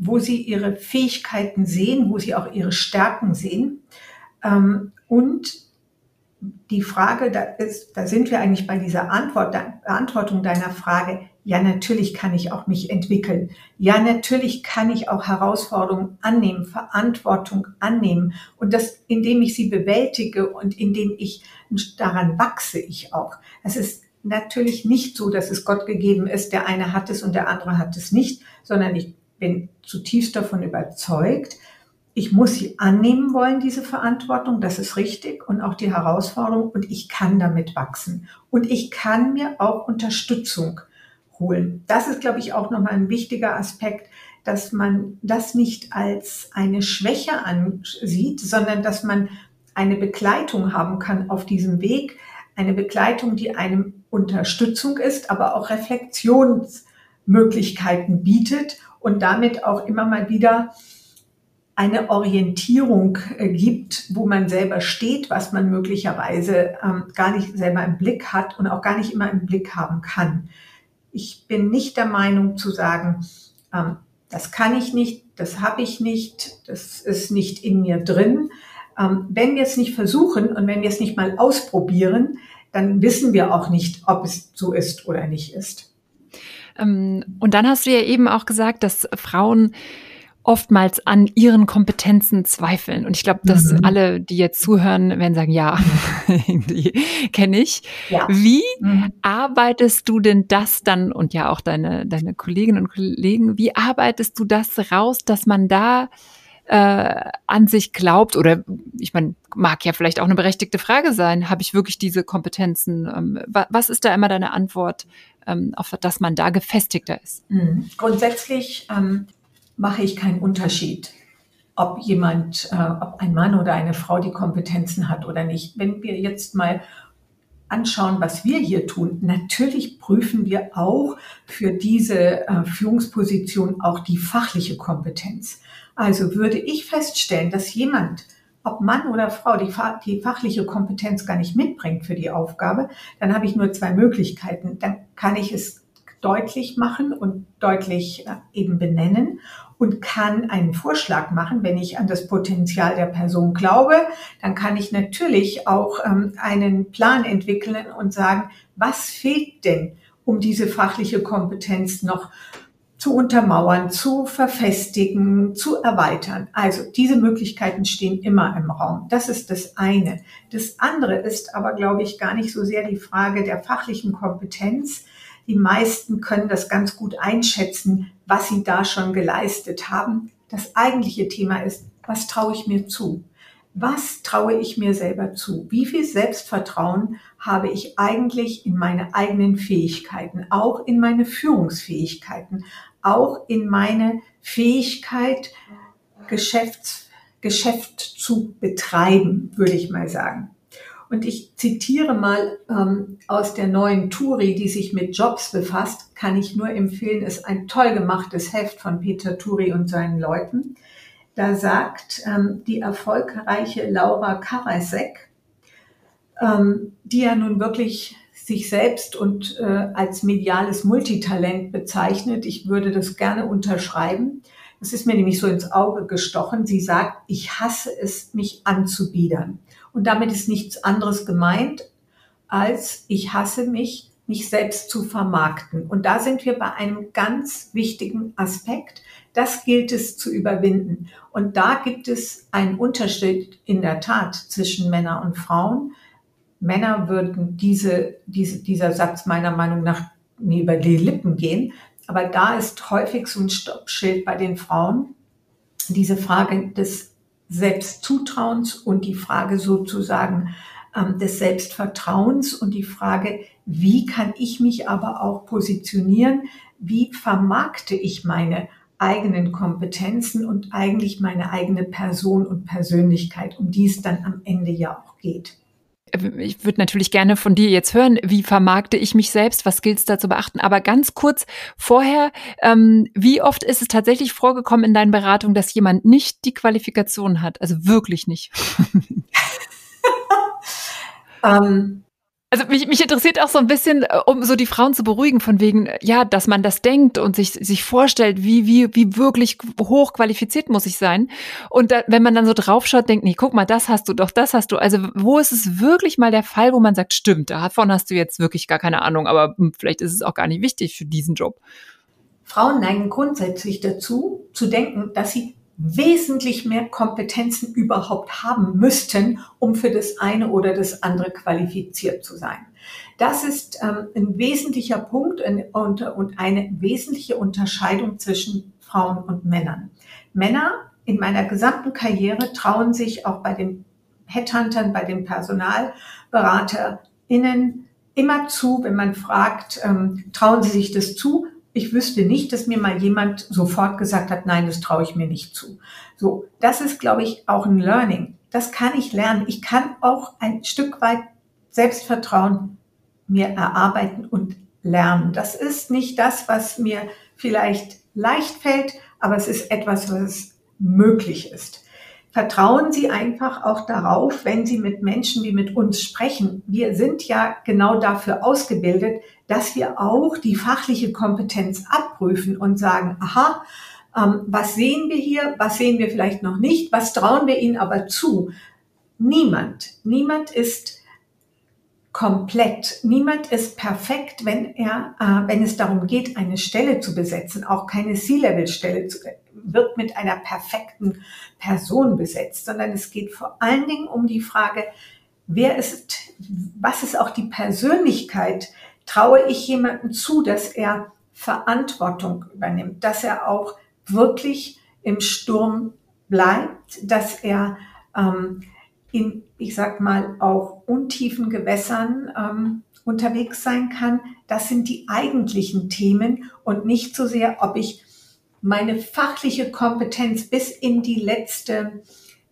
wo sie ihre Fähigkeiten sehen, wo sie auch ihre Stärken sehen. Ähm, und die Frage, da, ist, da sind wir eigentlich bei dieser Antwort, Beantwortung deiner Frage. Ja, natürlich kann ich auch mich entwickeln. Ja, natürlich kann ich auch Herausforderungen annehmen, Verantwortung annehmen. Und das, indem ich sie bewältige und indem ich daran wachse ich auch. Es ist natürlich nicht so, dass es Gott gegeben ist, der eine hat es und der andere hat es nicht, sondern ich bin zutiefst davon überzeugt, ich muss sie annehmen wollen, diese Verantwortung, das ist richtig und auch die Herausforderung und ich kann damit wachsen. Und ich kann mir auch Unterstützung holen. Das ist, glaube ich, auch nochmal ein wichtiger Aspekt, dass man das nicht als eine Schwäche ansieht, sondern dass man eine Begleitung haben kann auf diesem Weg, eine Begleitung, die einem Unterstützung ist, aber auch Reflexionsmöglichkeiten bietet und damit auch immer mal wieder eine Orientierung äh, gibt, wo man selber steht, was man möglicherweise ähm, gar nicht selber im Blick hat und auch gar nicht immer im Blick haben kann. Ich bin nicht der Meinung zu sagen, ähm, das kann ich nicht, das habe ich nicht, das ist nicht in mir drin. Ähm, wenn wir es nicht versuchen und wenn wir es nicht mal ausprobieren, dann wissen wir auch nicht, ob es so ist oder nicht ist. Ähm, und dann hast du ja eben auch gesagt, dass Frauen oftmals an ihren Kompetenzen zweifeln. Und ich glaube, dass mhm. alle, die jetzt zuhören, werden sagen, ja, die kenne ich. Ja. Wie mhm. arbeitest du denn das dann und ja auch deine, deine Kolleginnen und Kollegen, wie arbeitest du das raus, dass man da äh, an sich glaubt oder ich meine, mag ja vielleicht auch eine berechtigte Frage sein, habe ich wirklich diese Kompetenzen? Ähm, was ist da immer deine Antwort, ähm, auf dass man da gefestigter ist? Mhm. Grundsätzlich ähm, mache ich keinen Unterschied, ob jemand, äh, ob ein Mann oder eine Frau die Kompetenzen hat oder nicht. Wenn wir jetzt mal anschauen, was wir hier tun, natürlich prüfen wir auch für diese äh, Führungsposition auch die fachliche Kompetenz. Also würde ich feststellen, dass jemand, ob Mann oder Frau, die, die fachliche Kompetenz gar nicht mitbringt für die Aufgabe, dann habe ich nur zwei Möglichkeiten. Dann kann ich es deutlich machen und deutlich äh, eben benennen und kann einen Vorschlag machen, wenn ich an das Potenzial der Person glaube, dann kann ich natürlich auch ähm, einen Plan entwickeln und sagen, was fehlt denn, um diese fachliche Kompetenz noch zu untermauern, zu verfestigen, zu erweitern. Also diese Möglichkeiten stehen immer im Raum. Das ist das eine. Das andere ist aber, glaube ich, gar nicht so sehr die Frage der fachlichen Kompetenz, die meisten können das ganz gut einschätzen, was sie da schon geleistet haben. Das eigentliche Thema ist, was traue ich mir zu? Was traue ich mir selber zu? Wie viel Selbstvertrauen habe ich eigentlich in meine eigenen Fähigkeiten, auch in meine Führungsfähigkeiten, auch in meine Fähigkeit, Geschäfts, Geschäft zu betreiben, würde ich mal sagen. Und ich zitiere mal ähm, aus der neuen Turi, die sich mit Jobs befasst, kann ich nur empfehlen, ist ein toll gemachtes Heft von Peter Turi und seinen Leuten. Da sagt ähm, die erfolgreiche Laura Karasek, ähm, die ja nun wirklich sich selbst und äh, als mediales Multitalent bezeichnet. Ich würde das gerne unterschreiben. Das ist mir nämlich so ins Auge gestochen. Sie sagt, ich hasse es, mich anzubiedern. Und damit ist nichts anderes gemeint, als ich hasse mich, mich selbst zu vermarkten. Und da sind wir bei einem ganz wichtigen Aspekt. Das gilt es zu überwinden. Und da gibt es einen Unterschied in der Tat zwischen Männern und Frauen. Männer würden diese, diese, dieser Satz meiner Meinung nach nie über die Lippen gehen. Aber da ist häufig so ein Stoppschild bei den Frauen. Diese Frage des Selbstzutrauens und die Frage sozusagen ähm, des Selbstvertrauens und die Frage, wie kann ich mich aber auch positionieren? Wie vermarkte ich meine eigenen Kompetenzen und eigentlich meine eigene Person und Persönlichkeit, um die es dann am Ende ja auch geht? Ich würde natürlich gerne von dir jetzt hören, wie vermarkte ich mich selbst, was gilt es da zu beachten. Aber ganz kurz vorher, ähm, wie oft ist es tatsächlich vorgekommen in deinen Beratungen, dass jemand nicht die Qualifikation hat? Also wirklich nicht. ähm, also mich, mich interessiert auch so ein bisschen, äh, um so die Frauen zu beruhigen, von wegen, ja, dass man das denkt und sich, sich vorstellt, wie, wie, wie wirklich hoch qualifiziert muss ich sein. Und da, wenn man dann so draufschaut, denkt, nee, guck mal, das hast du doch, das hast du. Also wo ist es wirklich mal der Fall, wo man sagt, stimmt, davon hast du jetzt wirklich gar keine Ahnung, aber hm, vielleicht ist es auch gar nicht wichtig für diesen Job. Frauen neigen grundsätzlich dazu, zu denken, dass sie wesentlich mehr Kompetenzen überhaupt haben müssten, um für das eine oder das andere qualifiziert zu sein. Das ist ähm, ein wesentlicher Punkt und, und eine wesentliche Unterscheidung zwischen Frauen und Männern. Männer in meiner gesamten Karriere trauen sich auch bei den Headhuntern, bei den PersonalberaterInnen immer zu, wenn man fragt, ähm, trauen Sie sich das zu? Ich wüsste nicht, dass mir mal jemand sofort gesagt hat, nein, das traue ich mir nicht zu. So, das ist, glaube ich, auch ein Learning. Das kann ich lernen. Ich kann auch ein Stück weit Selbstvertrauen mir erarbeiten und lernen. Das ist nicht das, was mir vielleicht leicht fällt, aber es ist etwas, was möglich ist. Vertrauen Sie einfach auch darauf, wenn Sie mit Menschen wie mit uns sprechen. Wir sind ja genau dafür ausgebildet, dass wir auch die fachliche Kompetenz abprüfen und sagen, aha, ähm, was sehen wir hier, was sehen wir vielleicht noch nicht, was trauen wir ihnen aber zu. Niemand, niemand ist komplett. Niemand ist perfekt, wenn er, äh, wenn es darum geht, eine Stelle zu besetzen. Auch keine C-Level-Stelle wird mit einer perfekten Person besetzt, sondern es geht vor allen Dingen um die Frage, wer ist, was ist auch die Persönlichkeit? Traue ich jemandem zu, dass er Verantwortung übernimmt, dass er auch wirklich im Sturm bleibt, dass er ähm, in, ich sag mal, auch untiefen Gewässern ähm, unterwegs sein kann. Das sind die eigentlichen Themen und nicht so sehr, ob ich meine fachliche Kompetenz bis in die letzte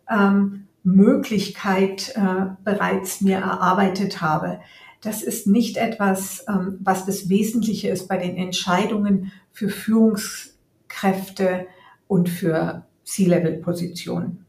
ähm, Möglichkeit äh, bereits mir erarbeitet habe. Das ist nicht etwas, ähm, was das Wesentliche ist bei den Entscheidungen für Führungskräfte und für C-Level-Positionen.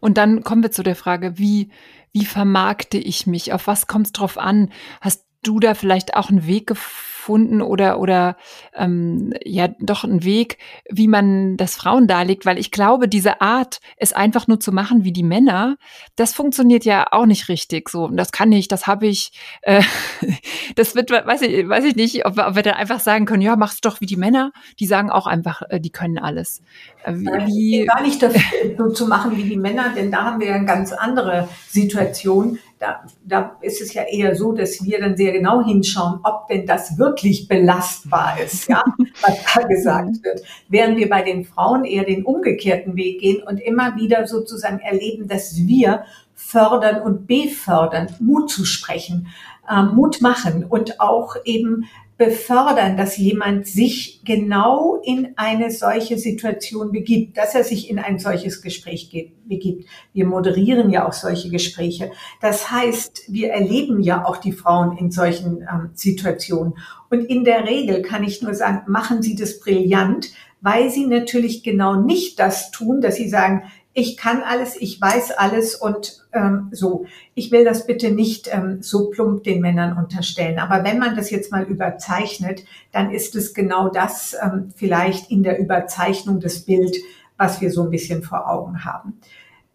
Und dann kommen wir zu der Frage, wie, wie vermarkte ich mich? Auf was kommt es drauf an? Hast du da vielleicht auch einen Weg gefunden? Gefunden oder oder ähm, ja doch einen Weg, wie man das Frauen darlegt, weil ich glaube, diese Art, es einfach nur zu machen wie die Männer, das funktioniert ja auch nicht richtig. So, das kann ich, das habe ich, äh, das wird, weiß ich, weiß ich nicht, ob wir, ob wir dann einfach sagen können, ja, mach's doch wie die Männer. Die sagen auch einfach, äh, die können alles. Äh, wie, gar nicht dafür, so zu machen wie die Männer, denn da haben wir ja eine ganz andere Situation da, da ist es ja eher so, dass wir dann sehr genau hinschauen, ob denn das wirklich belastbar ist, ja, was da gesagt wird. Während wir bei den Frauen eher den umgekehrten Weg gehen und immer wieder sozusagen erleben, dass wir fördern und befördern, Mut zu sprechen, äh, Mut machen und auch eben befördern, dass jemand sich genau in eine solche Situation begibt, dass er sich in ein solches Gespräch begibt. Wir moderieren ja auch solche Gespräche. Das heißt, wir erleben ja auch die Frauen in solchen ähm, Situationen. Und in der Regel kann ich nur sagen, machen sie das brillant, weil sie natürlich genau nicht das tun, dass sie sagen, ich kann alles, ich weiß alles und ähm, so. Ich will das bitte nicht ähm, so plump den Männern unterstellen. Aber wenn man das jetzt mal überzeichnet, dann ist es genau das ähm, vielleicht in der Überzeichnung des Bild, was wir so ein bisschen vor Augen haben.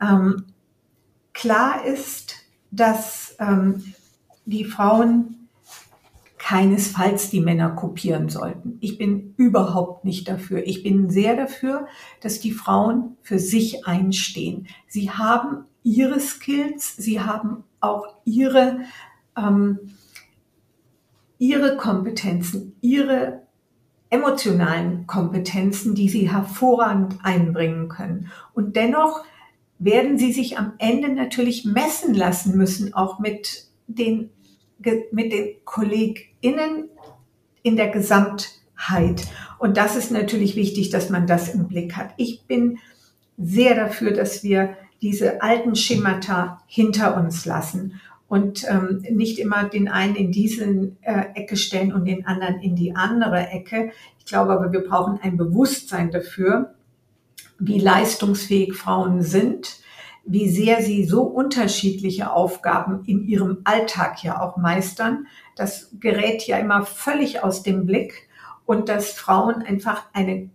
Ähm, klar ist, dass ähm, die Frauen keinesfalls die Männer kopieren sollten. Ich bin überhaupt nicht dafür. Ich bin sehr dafür, dass die Frauen für sich einstehen. Sie haben ihre Skills, sie haben auch ihre, ähm, ihre Kompetenzen, ihre emotionalen Kompetenzen, die sie hervorragend einbringen können. Und dennoch werden sie sich am Ende natürlich messen lassen müssen, auch mit den mit den KollegInnen in der Gesamtheit. Und das ist natürlich wichtig, dass man das im Blick hat. Ich bin sehr dafür, dass wir diese alten Schemata hinter uns lassen und ähm, nicht immer den einen in diese äh, Ecke stellen und den anderen in die andere Ecke. Ich glaube aber, wir brauchen ein Bewusstsein dafür, wie leistungsfähig Frauen sind wie sehr sie so unterschiedliche Aufgaben in ihrem Alltag ja auch meistern. Das gerät ja immer völlig aus dem Blick und dass Frauen einfach eine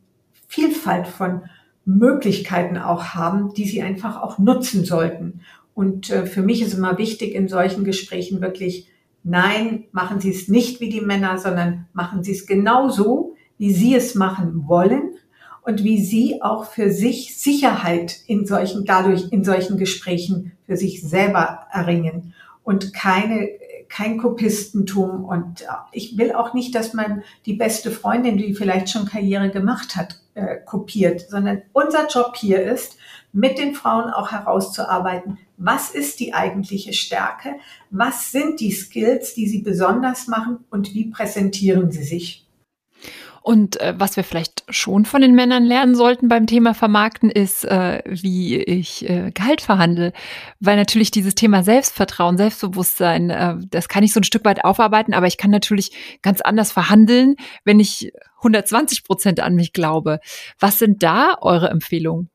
Vielfalt von Möglichkeiten auch haben, die sie einfach auch nutzen sollten. Und äh, für mich ist immer wichtig in solchen Gesprächen wirklich, nein, machen Sie es nicht wie die Männer, sondern machen Sie es genauso, wie Sie es machen wollen und wie sie auch für sich Sicherheit in solchen, dadurch in solchen Gesprächen für sich selber erringen und keine, kein Kopistentum und ich will auch nicht, dass man die beste Freundin, die vielleicht schon Karriere gemacht hat, äh, kopiert, sondern unser Job hier ist, mit den Frauen auch herauszuarbeiten, was ist die eigentliche Stärke, was sind die Skills, die sie besonders machen und wie präsentieren sie sich. Und äh, was wir vielleicht schon von den Männern lernen sollten beim Thema Vermarkten, ist, äh, wie ich äh, Gehalt verhandle. Weil natürlich dieses Thema Selbstvertrauen, Selbstbewusstsein, äh, das kann ich so ein Stück weit aufarbeiten, aber ich kann natürlich ganz anders verhandeln, wenn ich 120 Prozent an mich glaube. Was sind da eure Empfehlungen?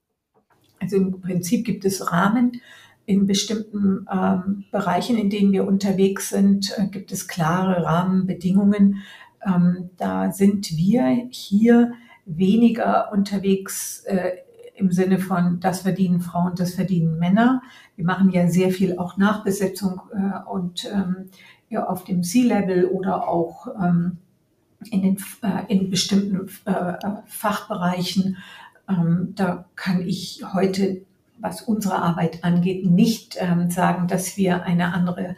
Also im Prinzip gibt es Rahmen. In bestimmten ähm, Bereichen, in denen wir unterwegs sind, äh, gibt es klare Rahmenbedingungen. Ähm, da sind wir hier weniger unterwegs äh, im Sinne von, das verdienen Frauen, das verdienen Männer. Wir machen ja sehr viel auch Nachbesetzung äh, und ähm, ja, auf dem C-Level oder auch ähm, in, den, äh, in bestimmten äh, Fachbereichen. Ähm, da kann ich heute, was unsere Arbeit angeht, nicht ähm, sagen, dass wir eine andere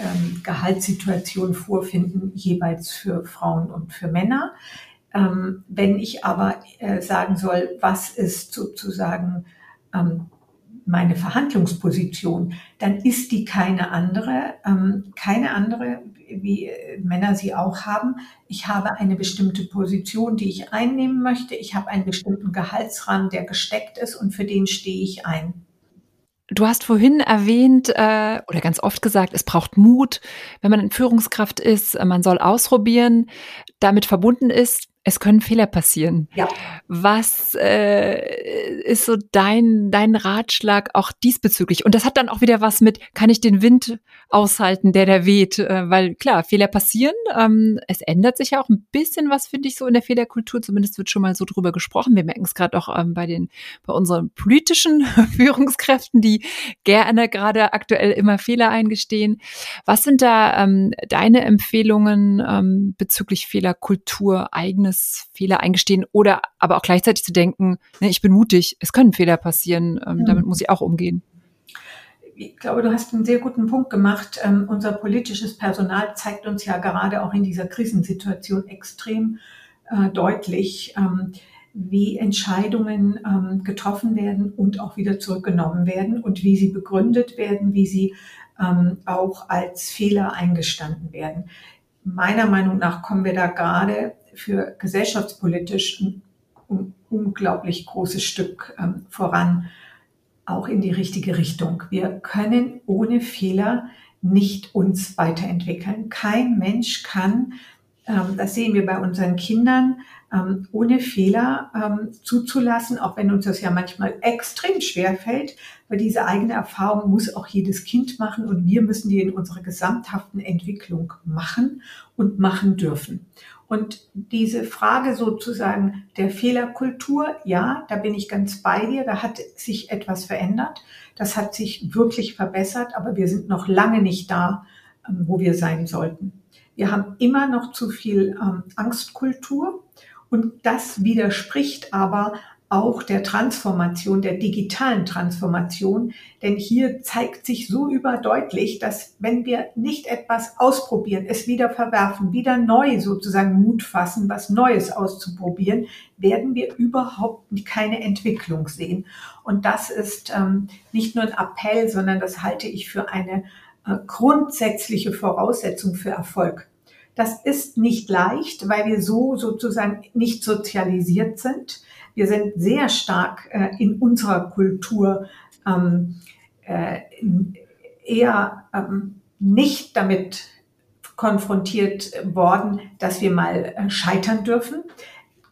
ähm, Gehaltssituation vorfinden, jeweils für Frauen und für Männer. Ähm, wenn ich aber äh, sagen soll, was ist sozusagen ähm, meine Verhandlungsposition, dann ist die keine andere, ähm, keine andere, wie äh, Männer sie auch haben. Ich habe eine bestimmte Position, die ich einnehmen möchte. Ich habe einen bestimmten Gehaltsrahmen, der gesteckt ist und für den stehe ich ein. Du hast vorhin erwähnt äh, oder ganz oft gesagt, es braucht Mut, wenn man in Führungskraft ist, man soll ausprobieren. Damit verbunden ist, es können Fehler passieren. Ja. Was äh, ist so dein, dein Ratschlag auch diesbezüglich? Und das hat dann auch wieder was mit, kann ich den Wind aushalten, der da weht? Äh, weil klar, Fehler passieren. Ähm, es ändert sich ja auch ein bisschen was, finde ich, so in der Fehlerkultur. Zumindest wird schon mal so drüber gesprochen. Wir merken es gerade auch ähm, bei den, bei unseren politischen Führungskräften, die gerne gerade aktuell immer Fehler eingestehen. Was sind da ähm, deine Empfehlungen ähm, bezüglich Fehlerkultur, eigene eigenes Fehler eingestehen oder aber auch gleichzeitig zu denken, ne, ich bin mutig, es können Fehler passieren, ähm, mhm. damit muss ich auch umgehen. Ich glaube, du hast einen sehr guten Punkt gemacht. Ähm, unser politisches Personal zeigt uns ja gerade auch in dieser Krisensituation extrem äh, deutlich, ähm, wie Entscheidungen ähm, getroffen werden und auch wieder zurückgenommen werden und wie sie begründet werden, wie sie ähm, auch als Fehler eingestanden werden. Meiner Meinung nach kommen wir da gerade für gesellschaftspolitisch ein, ein unglaublich großes Stück ähm, voran, auch in die richtige Richtung. Wir können ohne Fehler nicht uns weiterentwickeln. Kein Mensch kann, ähm, das sehen wir bei unseren Kindern, ähm, ohne Fehler ähm, zuzulassen, auch wenn uns das ja manchmal extrem schwer fällt, weil diese eigene Erfahrung muss auch jedes Kind machen und wir müssen die in unserer gesamthaften Entwicklung machen und machen dürfen. Und diese Frage sozusagen der Fehlerkultur, ja, da bin ich ganz bei dir, da hat sich etwas verändert, das hat sich wirklich verbessert, aber wir sind noch lange nicht da, ähm, wo wir sein sollten. Wir haben immer noch zu viel ähm, Angstkultur und das widerspricht aber auch der Transformation, der digitalen Transformation. Denn hier zeigt sich so überdeutlich, dass wenn wir nicht etwas ausprobieren, es wieder verwerfen, wieder neu sozusagen Mut fassen, was Neues auszuprobieren, werden wir überhaupt keine Entwicklung sehen. Und das ist ähm, nicht nur ein Appell, sondern das halte ich für eine äh, grundsätzliche Voraussetzung für Erfolg. Das ist nicht leicht, weil wir so sozusagen nicht sozialisiert sind. Wir sind sehr stark äh, in unserer Kultur ähm, äh, eher ähm, nicht damit konfrontiert worden, dass wir mal äh, scheitern dürfen.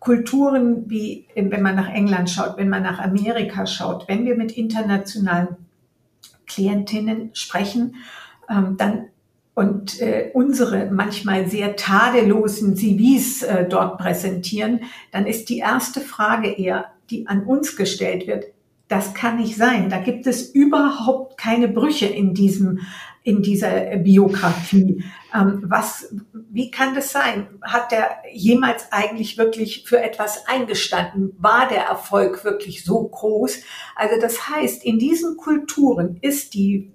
Kulturen wie, wenn man nach England schaut, wenn man nach Amerika schaut, wenn wir mit internationalen Klientinnen sprechen, ähm, dann und äh, unsere manchmal sehr tadellosen CVs äh, dort präsentieren, dann ist die erste Frage eher, die an uns gestellt wird, das kann nicht sein. Da gibt es überhaupt keine Brüche in diesem, in dieser Biografie. Ähm, was, wie kann das sein? Hat der jemals eigentlich wirklich für etwas eingestanden? War der Erfolg wirklich so groß? Also das heißt, in diesen Kulturen ist die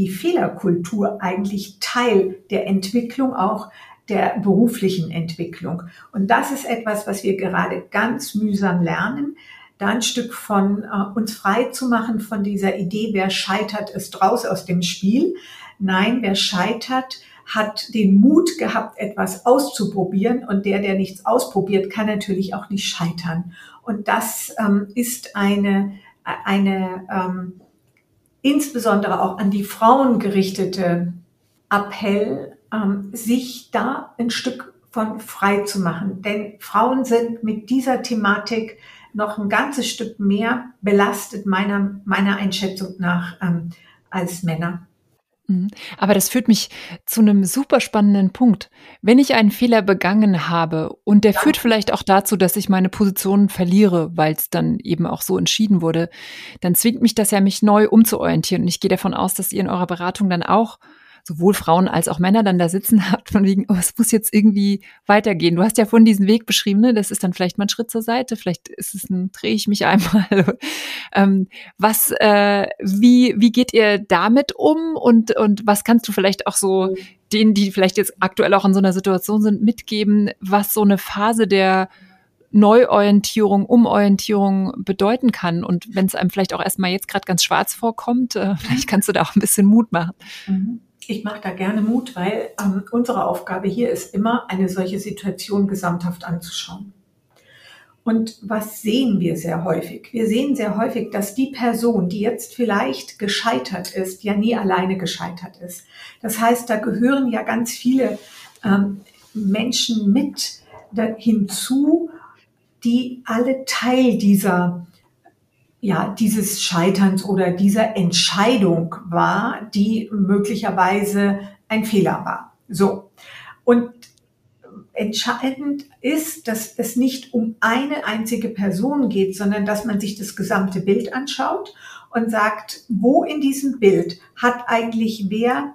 die Fehlerkultur eigentlich Teil der Entwicklung auch der beruflichen Entwicklung. Und das ist etwas, was wir gerade ganz mühsam lernen, da ein Stück von äh, uns frei zu machen von dieser Idee, wer scheitert, ist raus aus dem Spiel. Nein, wer scheitert, hat den Mut gehabt, etwas auszuprobieren. Und der, der nichts ausprobiert, kann natürlich auch nicht scheitern. Und das ähm, ist eine, eine ähm, insbesondere auch an die Frauen gerichtete Appell, ähm, sich da ein Stück von frei zu machen. Denn Frauen sind mit dieser Thematik noch ein ganzes Stück mehr belastet, meiner, meiner Einschätzung nach, ähm, als Männer. Mhm. Aber das führt mich zu einem super spannenden Punkt. Wenn ich einen Fehler begangen habe und der ja. führt vielleicht auch dazu, dass ich meine Position verliere, weil es dann eben auch so entschieden wurde, dann zwingt mich das ja, mich neu umzuorientieren. Und ich gehe davon aus, dass ihr in eurer Beratung dann auch sowohl Frauen als auch Männer dann da sitzen habt, von wegen, oh, es muss jetzt irgendwie weitergehen. Du hast ja vorhin diesen Weg beschrieben, ne? das ist dann vielleicht mal ein Schritt zur Seite, vielleicht ist es ein, drehe ich mich einmal. ähm, was, äh, wie, wie geht ihr damit um und, und was kannst du vielleicht auch so denen, die vielleicht jetzt aktuell auch in so einer Situation sind, mitgeben, was so eine Phase der Neuorientierung, Umorientierung bedeuten kann. Und wenn es einem vielleicht auch erstmal jetzt gerade ganz schwarz vorkommt, äh, vielleicht kannst du da auch ein bisschen Mut machen. Mhm. Ich mache da gerne Mut, weil ähm, unsere Aufgabe hier ist immer, eine solche Situation gesamthaft anzuschauen. Und was sehen wir sehr häufig? Wir sehen sehr häufig, dass die Person, die jetzt vielleicht gescheitert ist, ja nie alleine gescheitert ist. Das heißt, da gehören ja ganz viele ähm, Menschen mit hinzu, die alle Teil dieser ja, dieses Scheiterns oder dieser Entscheidung war, die möglicherweise ein Fehler war. So. Und entscheidend ist, dass es nicht um eine einzige Person geht, sondern dass man sich das gesamte Bild anschaut und sagt, wo in diesem Bild hat eigentlich wer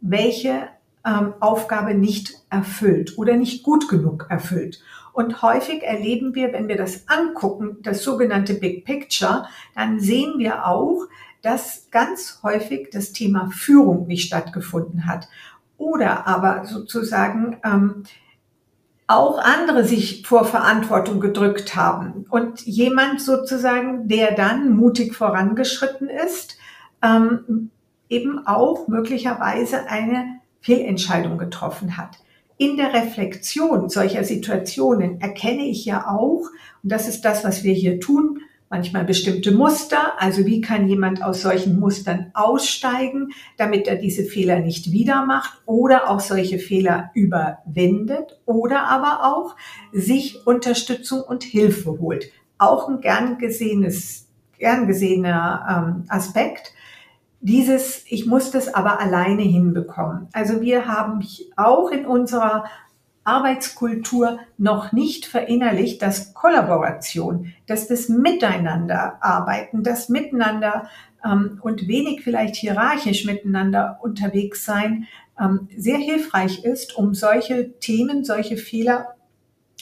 welche ähm, Aufgabe nicht erfüllt oder nicht gut genug erfüllt. Und häufig erleben wir, wenn wir das angucken, das sogenannte Big Picture, dann sehen wir auch, dass ganz häufig das Thema Führung nicht stattgefunden hat. Oder aber sozusagen ähm, auch andere sich vor Verantwortung gedrückt haben. Und jemand sozusagen, der dann mutig vorangeschritten ist, ähm, eben auch möglicherweise eine Fehlentscheidung getroffen hat in der Reflexion solcher Situationen erkenne ich ja auch, und das ist das, was wir hier tun, manchmal bestimmte Muster. Also wie kann jemand aus solchen Mustern aussteigen, damit er diese Fehler nicht wieder macht oder auch solche Fehler überwindet oder aber auch sich Unterstützung und Hilfe holt. Auch ein gern gesehenes, gern gesehener ähm, Aspekt dieses, ich muss das aber alleine hinbekommen. Also wir haben auch in unserer Arbeitskultur noch nicht verinnerlicht, dass Kollaboration, dass das Miteinander arbeiten, das Miteinander ähm, und wenig vielleicht hierarchisch miteinander unterwegs sein, ähm, sehr hilfreich ist, um solche Themen, solche Fehler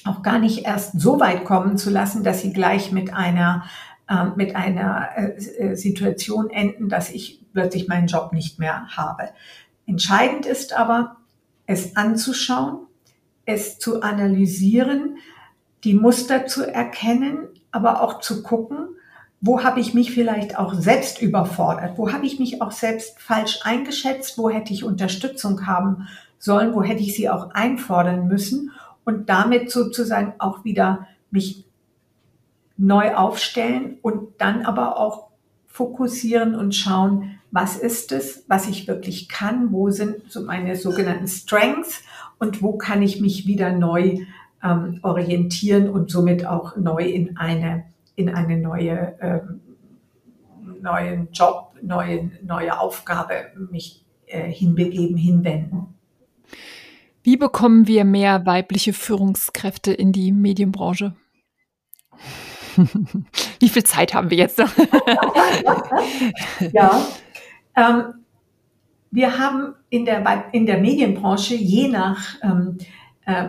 auch gar nicht erst so weit kommen zu lassen, dass sie gleich mit einer ähm, mit einer äh, äh, Situation enden, dass ich plötzlich meinen Job nicht mehr habe. Entscheidend ist aber, es anzuschauen, es zu analysieren, die Muster zu erkennen, aber auch zu gucken, wo habe ich mich vielleicht auch selbst überfordert, wo habe ich mich auch selbst falsch eingeschätzt, wo hätte ich Unterstützung haben sollen, wo hätte ich sie auch einfordern müssen? Und damit sozusagen auch wieder mich neu aufstellen und dann aber auch fokussieren und schauen, was ist es, was ich wirklich kann, wo sind so meine sogenannten Strengths und wo kann ich mich wieder neu ähm, orientieren und somit auch neu in eine, in eine neue, ähm, neuen Job, neue, neue Aufgabe mich äh, hinbegeben, hinwenden. Wie bekommen wir mehr weibliche Führungskräfte in die Medienbranche? Wie viel Zeit haben wir jetzt noch? ja, ähm, wir haben in der, in der Medienbranche je nach ähm, äh,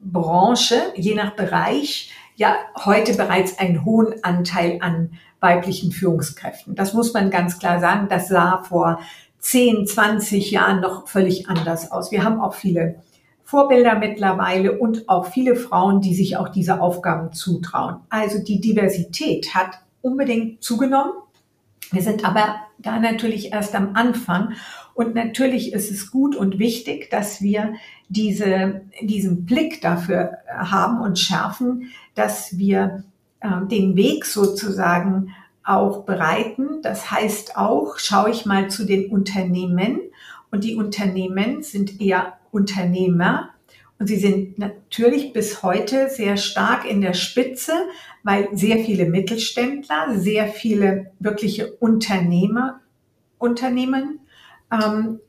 Branche, je nach Bereich, ja heute bereits einen hohen Anteil an weiblichen Führungskräften. Das muss man ganz klar sagen. Das sah vor 10, 20 Jahren noch völlig anders aus. Wir haben auch viele Vorbilder mittlerweile und auch viele Frauen, die sich auch diese Aufgaben zutrauen. Also die Diversität hat unbedingt zugenommen. Wir sind aber da natürlich erst am Anfang. Und natürlich ist es gut und wichtig, dass wir diese, diesen Blick dafür haben und schärfen, dass wir äh, den Weg sozusagen auch bereiten. Das heißt auch, schaue ich mal zu den Unternehmen und die Unternehmen sind eher Unternehmer und sie sind natürlich bis heute sehr stark in der Spitze, weil sehr viele Mittelständler, sehr viele wirkliche Unternehmer, Unternehmen ähm,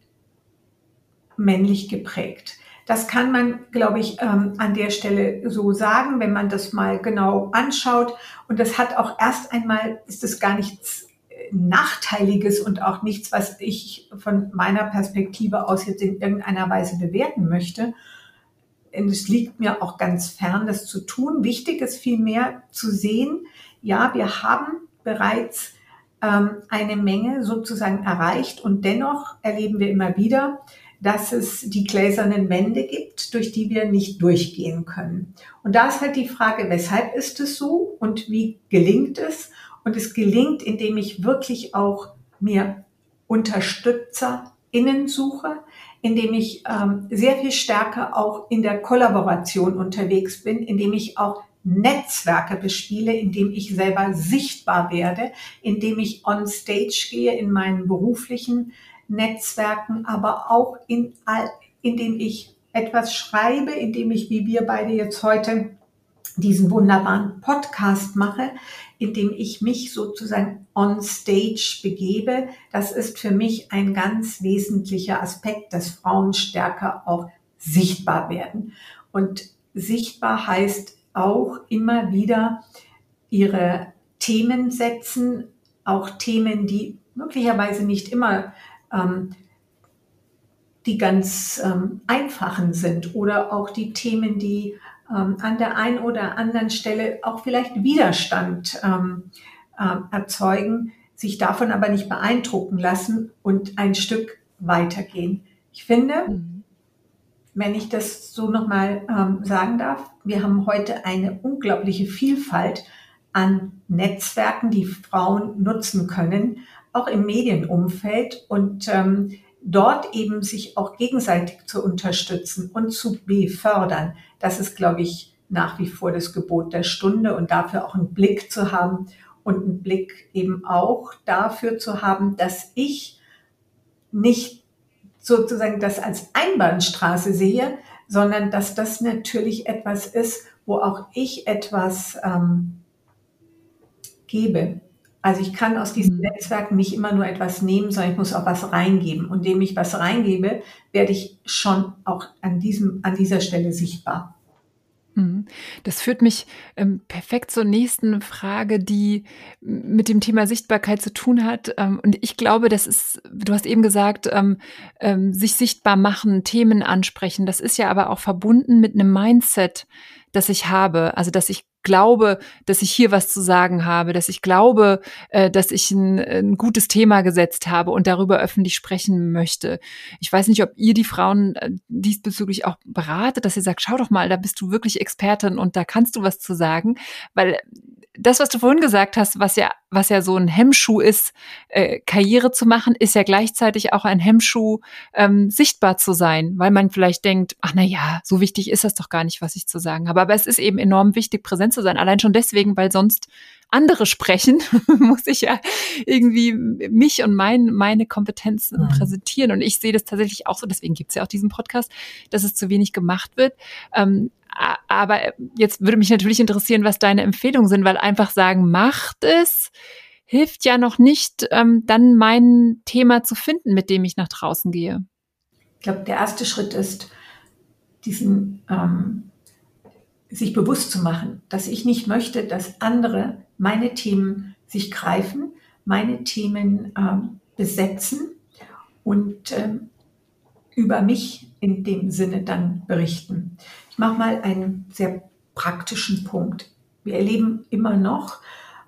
männlich geprägt. Das kann man, glaube ich, ähm, an der Stelle so sagen, wenn man das mal genau anschaut. Und das hat auch erst einmal, ist es gar nichts Nachteiliges und auch nichts, was ich von meiner Perspektive aus jetzt in irgendeiner Weise bewerten möchte. Und es liegt mir auch ganz fern, das zu tun. Wichtig ist vielmehr zu sehen, ja, wir haben bereits ähm, eine Menge sozusagen erreicht und dennoch erleben wir immer wieder, dass es die gläsernen Wände gibt, durch die wir nicht durchgehen können. Und da ist halt die Frage, weshalb ist es so und wie gelingt es? Und es gelingt, indem ich wirklich auch mir UnterstützerInnen suche, indem ich ähm, sehr viel stärker auch in der Kollaboration unterwegs bin, indem ich auch Netzwerke bespiele, indem ich selber sichtbar werde, indem ich on stage gehe in meinen beruflichen Netzwerken, aber auch in all, indem ich etwas schreibe, indem ich, wie wir beide jetzt heute, diesen wunderbaren Podcast mache, indem ich mich sozusagen on stage begebe. Das ist für mich ein ganz wesentlicher Aspekt, dass Frauen stärker auch sichtbar werden. Und sichtbar heißt auch immer wieder ihre Themen setzen, auch Themen, die möglicherweise nicht immer ähm, die ganz ähm, einfachen sind oder auch die Themen, die ähm, an der einen oder anderen Stelle auch vielleicht Widerstand ähm, äh, erzeugen, sich davon aber nicht beeindrucken lassen und ein Stück weitergehen. Ich finde, mhm. wenn ich das so nochmal ähm, sagen darf, wir haben heute eine unglaubliche Vielfalt an Netzwerken, die Frauen nutzen können auch im Medienumfeld und ähm, dort eben sich auch gegenseitig zu unterstützen und zu befördern. Das ist, glaube ich, nach wie vor das Gebot der Stunde und dafür auch einen Blick zu haben und einen Blick eben auch dafür zu haben, dass ich nicht sozusagen das als Einbahnstraße sehe, sondern dass das natürlich etwas ist, wo auch ich etwas ähm, gebe. Also ich kann aus diesen mhm. Netzwerken nicht immer nur etwas nehmen, sondern ich muss auch was reingeben. Und indem ich was reingebe, werde ich schon auch an, diesem, an dieser Stelle sichtbar. Mhm. Das führt mich ähm, perfekt zur nächsten Frage, die mit dem Thema Sichtbarkeit zu tun hat. Ähm, und ich glaube, das ist, du hast eben gesagt, ähm, ähm sich sichtbar machen, Themen ansprechen. Das ist ja aber auch verbunden mit einem Mindset, das ich habe. Also, dass ich glaube, dass ich hier was zu sagen habe, dass ich glaube, äh, dass ich ein, ein, gutes Thema gesetzt habe und darüber öffentlich sprechen möchte. Ich weiß nicht, ob ihr die Frauen äh, diesbezüglich auch beratet, dass ihr sagt, schau doch mal, da bist du wirklich Expertin und da kannst du was zu sagen, weil das, was du vorhin gesagt hast, was ja, was ja so ein Hemmschuh ist, äh, Karriere zu machen, ist ja gleichzeitig auch ein Hemmschuh, ähm, sichtbar zu sein, weil man vielleicht denkt, ach na ja, so wichtig ist das doch gar nicht, was ich zu sagen habe. Aber es ist eben enorm wichtig, präsent zu sein. Allein schon deswegen, weil sonst andere sprechen, muss ich ja irgendwie mich und mein, meine Kompetenzen mhm. präsentieren. Und ich sehe das tatsächlich auch so, deswegen gibt es ja auch diesen Podcast, dass es zu wenig gemacht wird. Ähm, aber jetzt würde mich natürlich interessieren, was deine Empfehlungen sind, weil einfach sagen, macht es, hilft ja noch nicht, ähm, dann mein Thema zu finden, mit dem ich nach draußen gehe. Ich glaube, der erste Schritt ist, diesen ähm, sich bewusst zu machen, dass ich nicht möchte, dass andere meine Themen sich greifen, meine Themen ähm, besetzen und ähm, über mich in dem Sinne dann berichten. Ich mache mal einen sehr praktischen Punkt. Wir erleben immer noch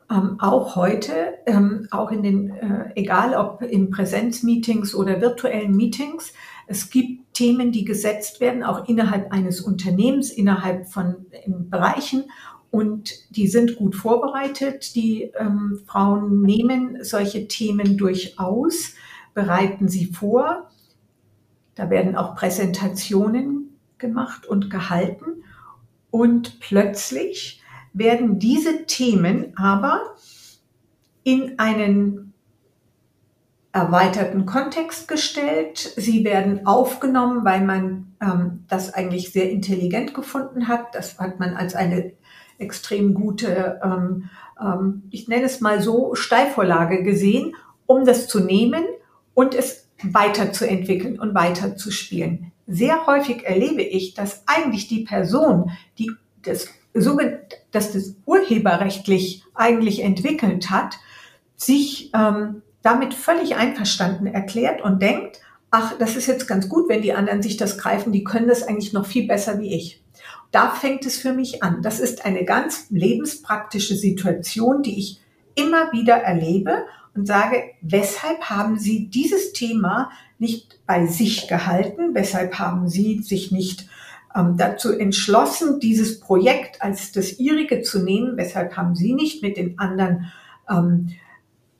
ähm, auch heute, ähm, auch in den, äh, egal ob in Präsenzmeetings oder virtuellen Meetings, es gibt Themen, die gesetzt werden, auch innerhalb eines Unternehmens, innerhalb von Bereichen. Und die sind gut vorbereitet. Die ähm, Frauen nehmen solche Themen durchaus, bereiten sie vor. Da werden auch Präsentationen gemacht und gehalten. Und plötzlich werden diese Themen aber in einen erweiterten Kontext gestellt. Sie werden aufgenommen, weil man ähm, das eigentlich sehr intelligent gefunden hat. Das hat man als eine extrem gute, ähm, ähm, ich nenne es mal so, Steilvorlage gesehen, um das zu nehmen und es weiterzuentwickeln und weiterzuspielen. Sehr häufig erlebe ich, dass eigentlich die Person, die das, das, das urheberrechtlich eigentlich entwickelt hat, sich ähm, damit völlig einverstanden erklärt und denkt, ach, das ist jetzt ganz gut, wenn die anderen sich das greifen, die können das eigentlich noch viel besser wie ich. Da fängt es für mich an. Das ist eine ganz lebenspraktische Situation, die ich immer wieder erlebe und sage, weshalb haben Sie dieses Thema nicht bei sich gehalten? Weshalb haben Sie sich nicht ähm, dazu entschlossen, dieses Projekt als das Ihrige zu nehmen? Weshalb haben Sie nicht mit den anderen ähm,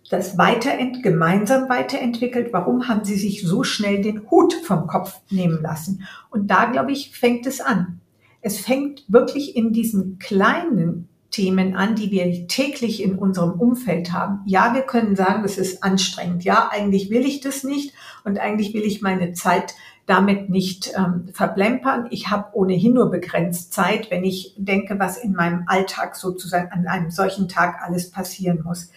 das weiterent, gemeinsam weiterentwickelt? Warum haben Sie sich so schnell den Hut vom Kopf nehmen lassen? Und da, glaube ich, fängt es an. Es fängt wirklich in diesen kleinen Themen an, die wir täglich in unserem Umfeld haben. Ja, wir können sagen, es ist anstrengend. Ja, eigentlich will ich das nicht und eigentlich will ich meine Zeit damit nicht ähm, verplempern. Ich habe ohnehin nur begrenzt Zeit, wenn ich denke, was in meinem Alltag sozusagen an einem solchen Tag alles passieren muss.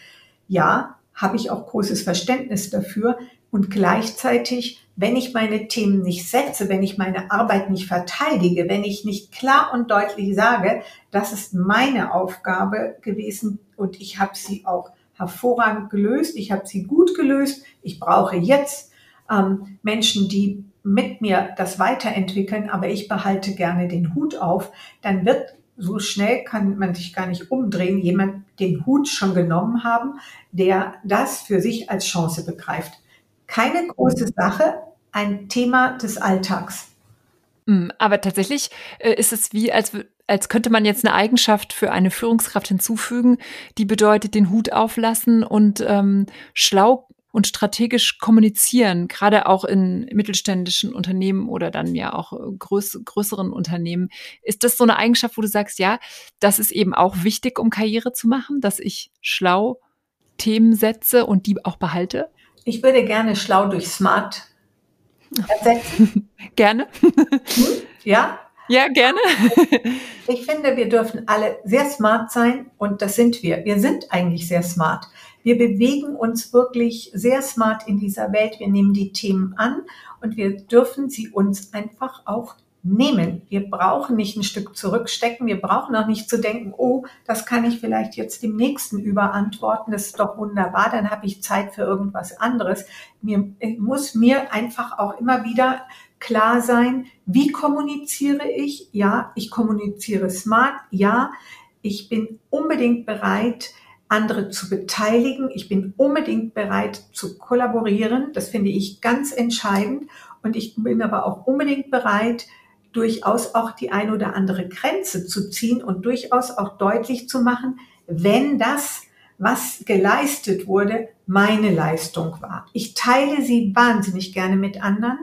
Ja, habe ich auch großes Verständnis dafür. Und gleichzeitig, wenn ich meine Themen nicht setze, wenn ich meine Arbeit nicht verteidige, wenn ich nicht klar und deutlich sage, das ist meine Aufgabe gewesen und ich habe sie auch hervorragend gelöst, ich habe sie gut gelöst, ich brauche jetzt ähm, Menschen, die mit mir das weiterentwickeln, aber ich behalte gerne den Hut auf, dann wird so schnell kann man sich gar nicht umdrehen, jemand den Hut schon genommen haben, der das für sich als Chance begreift. Keine große Sache, ein Thema des Alltags. Hm, aber tatsächlich äh, ist es wie, als, als könnte man jetzt eine Eigenschaft für eine Führungskraft hinzufügen, die bedeutet den Hut auflassen und ähm, schlau und strategisch kommunizieren, gerade auch in mittelständischen Unternehmen oder dann ja auch äh, größ größeren Unternehmen. Ist das so eine Eigenschaft, wo du sagst, ja, das ist eben auch wichtig, um Karriere zu machen, dass ich schlau Themen setze und die auch behalte? Ich würde gerne schlau durch smart ersetzen. gerne. Hm? Ja? Ja, gerne. ich finde, wir dürfen alle sehr smart sein und das sind wir. Wir sind eigentlich sehr smart. Wir bewegen uns wirklich sehr smart in dieser Welt. Wir nehmen die Themen an und wir dürfen sie uns einfach auch nehmen. Wir brauchen nicht ein Stück zurückstecken. Wir brauchen auch nicht zu denken, oh, das kann ich vielleicht jetzt dem Nächsten überantworten. Das ist doch wunderbar. Dann habe ich Zeit für irgendwas anderes. Mir muss mir einfach auch immer wieder klar sein, wie kommuniziere ich? Ja, ich kommuniziere smart. Ja, ich bin unbedingt bereit, andere zu beteiligen. Ich bin unbedingt bereit zu kollaborieren. Das finde ich ganz entscheidend. Und ich bin aber auch unbedingt bereit, durchaus auch die ein oder andere Grenze zu ziehen und durchaus auch deutlich zu machen, wenn das, was geleistet wurde, meine Leistung war. Ich teile sie wahnsinnig gerne mit anderen,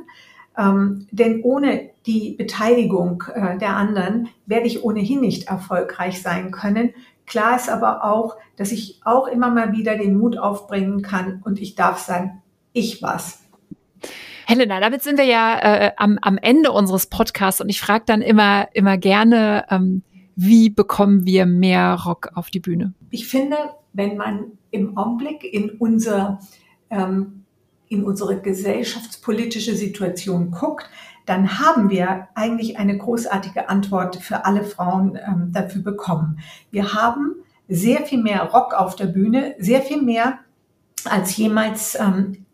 ähm, denn ohne die Beteiligung äh, der anderen werde ich ohnehin nicht erfolgreich sein können. Klar ist aber auch, dass ich auch immer mal wieder den Mut aufbringen kann und ich darf sagen, ich war's. Helena, damit sind wir ja äh, am, am Ende unseres Podcasts und ich frage dann immer, immer gerne, ähm, wie bekommen wir mehr Rock auf die Bühne? Ich finde, wenn man im Augenblick in unser ähm, in unsere gesellschaftspolitische Situation guckt, dann haben wir eigentlich eine großartige Antwort für alle Frauen ähm, dafür bekommen. Wir haben sehr viel mehr Rock auf der Bühne, sehr viel mehr als jemals ähm,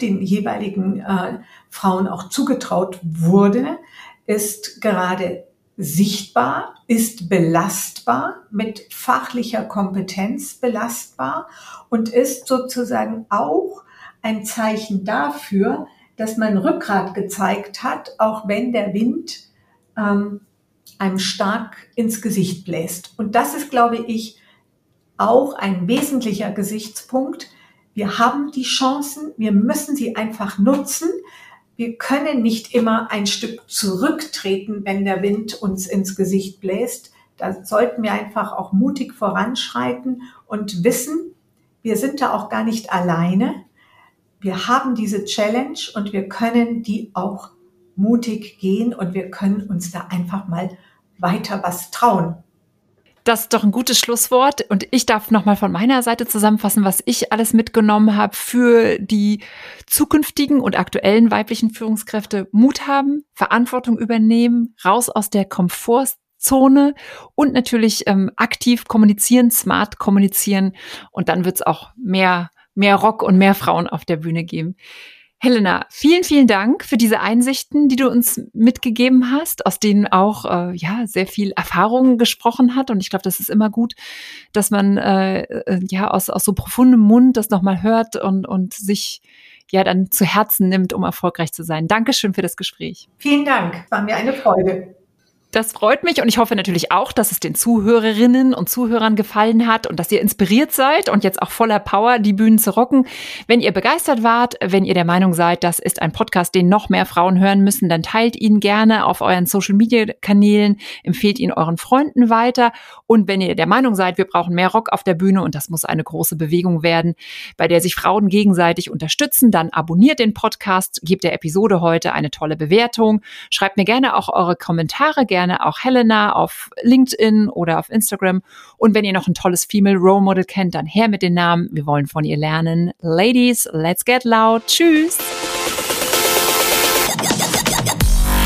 den jeweiligen äh, Frauen auch zugetraut wurde, ist gerade sichtbar, ist belastbar, mit fachlicher Kompetenz belastbar und ist sozusagen auch ein Zeichen dafür, dass man Rückgrat gezeigt hat, auch wenn der Wind ähm, einem stark ins Gesicht bläst. Und das ist, glaube ich, auch ein wesentlicher Gesichtspunkt. Wir haben die Chancen, wir müssen sie einfach nutzen. Wir können nicht immer ein Stück zurücktreten, wenn der Wind uns ins Gesicht bläst. Da sollten wir einfach auch mutig voranschreiten und wissen, wir sind da auch gar nicht alleine. Wir haben diese Challenge und wir können die auch mutig gehen und wir können uns da einfach mal weiter was trauen. Das ist doch ein gutes Schlusswort. Und ich darf nochmal von meiner Seite zusammenfassen, was ich alles mitgenommen habe für die zukünftigen und aktuellen weiblichen Führungskräfte. Mut haben, Verantwortung übernehmen, raus aus der Komfortzone und natürlich ähm, aktiv kommunizieren, smart kommunizieren. Und dann wird es auch mehr, mehr Rock und mehr Frauen auf der Bühne geben. Helena, vielen, vielen Dank für diese Einsichten, die du uns mitgegeben hast, aus denen auch äh, ja sehr viel Erfahrung gesprochen hat. Und ich glaube, das ist immer gut, dass man äh, äh, ja aus, aus so profundem Mund das nochmal hört und, und sich ja dann zu Herzen nimmt, um erfolgreich zu sein. Dankeschön für das Gespräch. Vielen Dank, war mir eine Freude. Das freut mich und ich hoffe natürlich auch, dass es den Zuhörerinnen und Zuhörern gefallen hat und dass ihr inspiriert seid und jetzt auch voller Power die Bühnen zu rocken. Wenn ihr begeistert wart, wenn ihr der Meinung seid, das ist ein Podcast, den noch mehr Frauen hören müssen, dann teilt ihn gerne auf euren Social Media Kanälen, empfehlt ihn euren Freunden weiter und wenn ihr der Meinung seid, wir brauchen mehr Rock auf der Bühne und das muss eine große Bewegung werden, bei der sich Frauen gegenseitig unterstützen, dann abonniert den Podcast, gebt der Episode heute eine tolle Bewertung, schreibt mir gerne auch eure Kommentare gerne gerne auch Helena auf LinkedIn oder auf Instagram. Und wenn ihr noch ein tolles Female Role Model kennt, dann her mit den Namen. Wir wollen von ihr lernen. Ladies, let's get loud. Tschüss.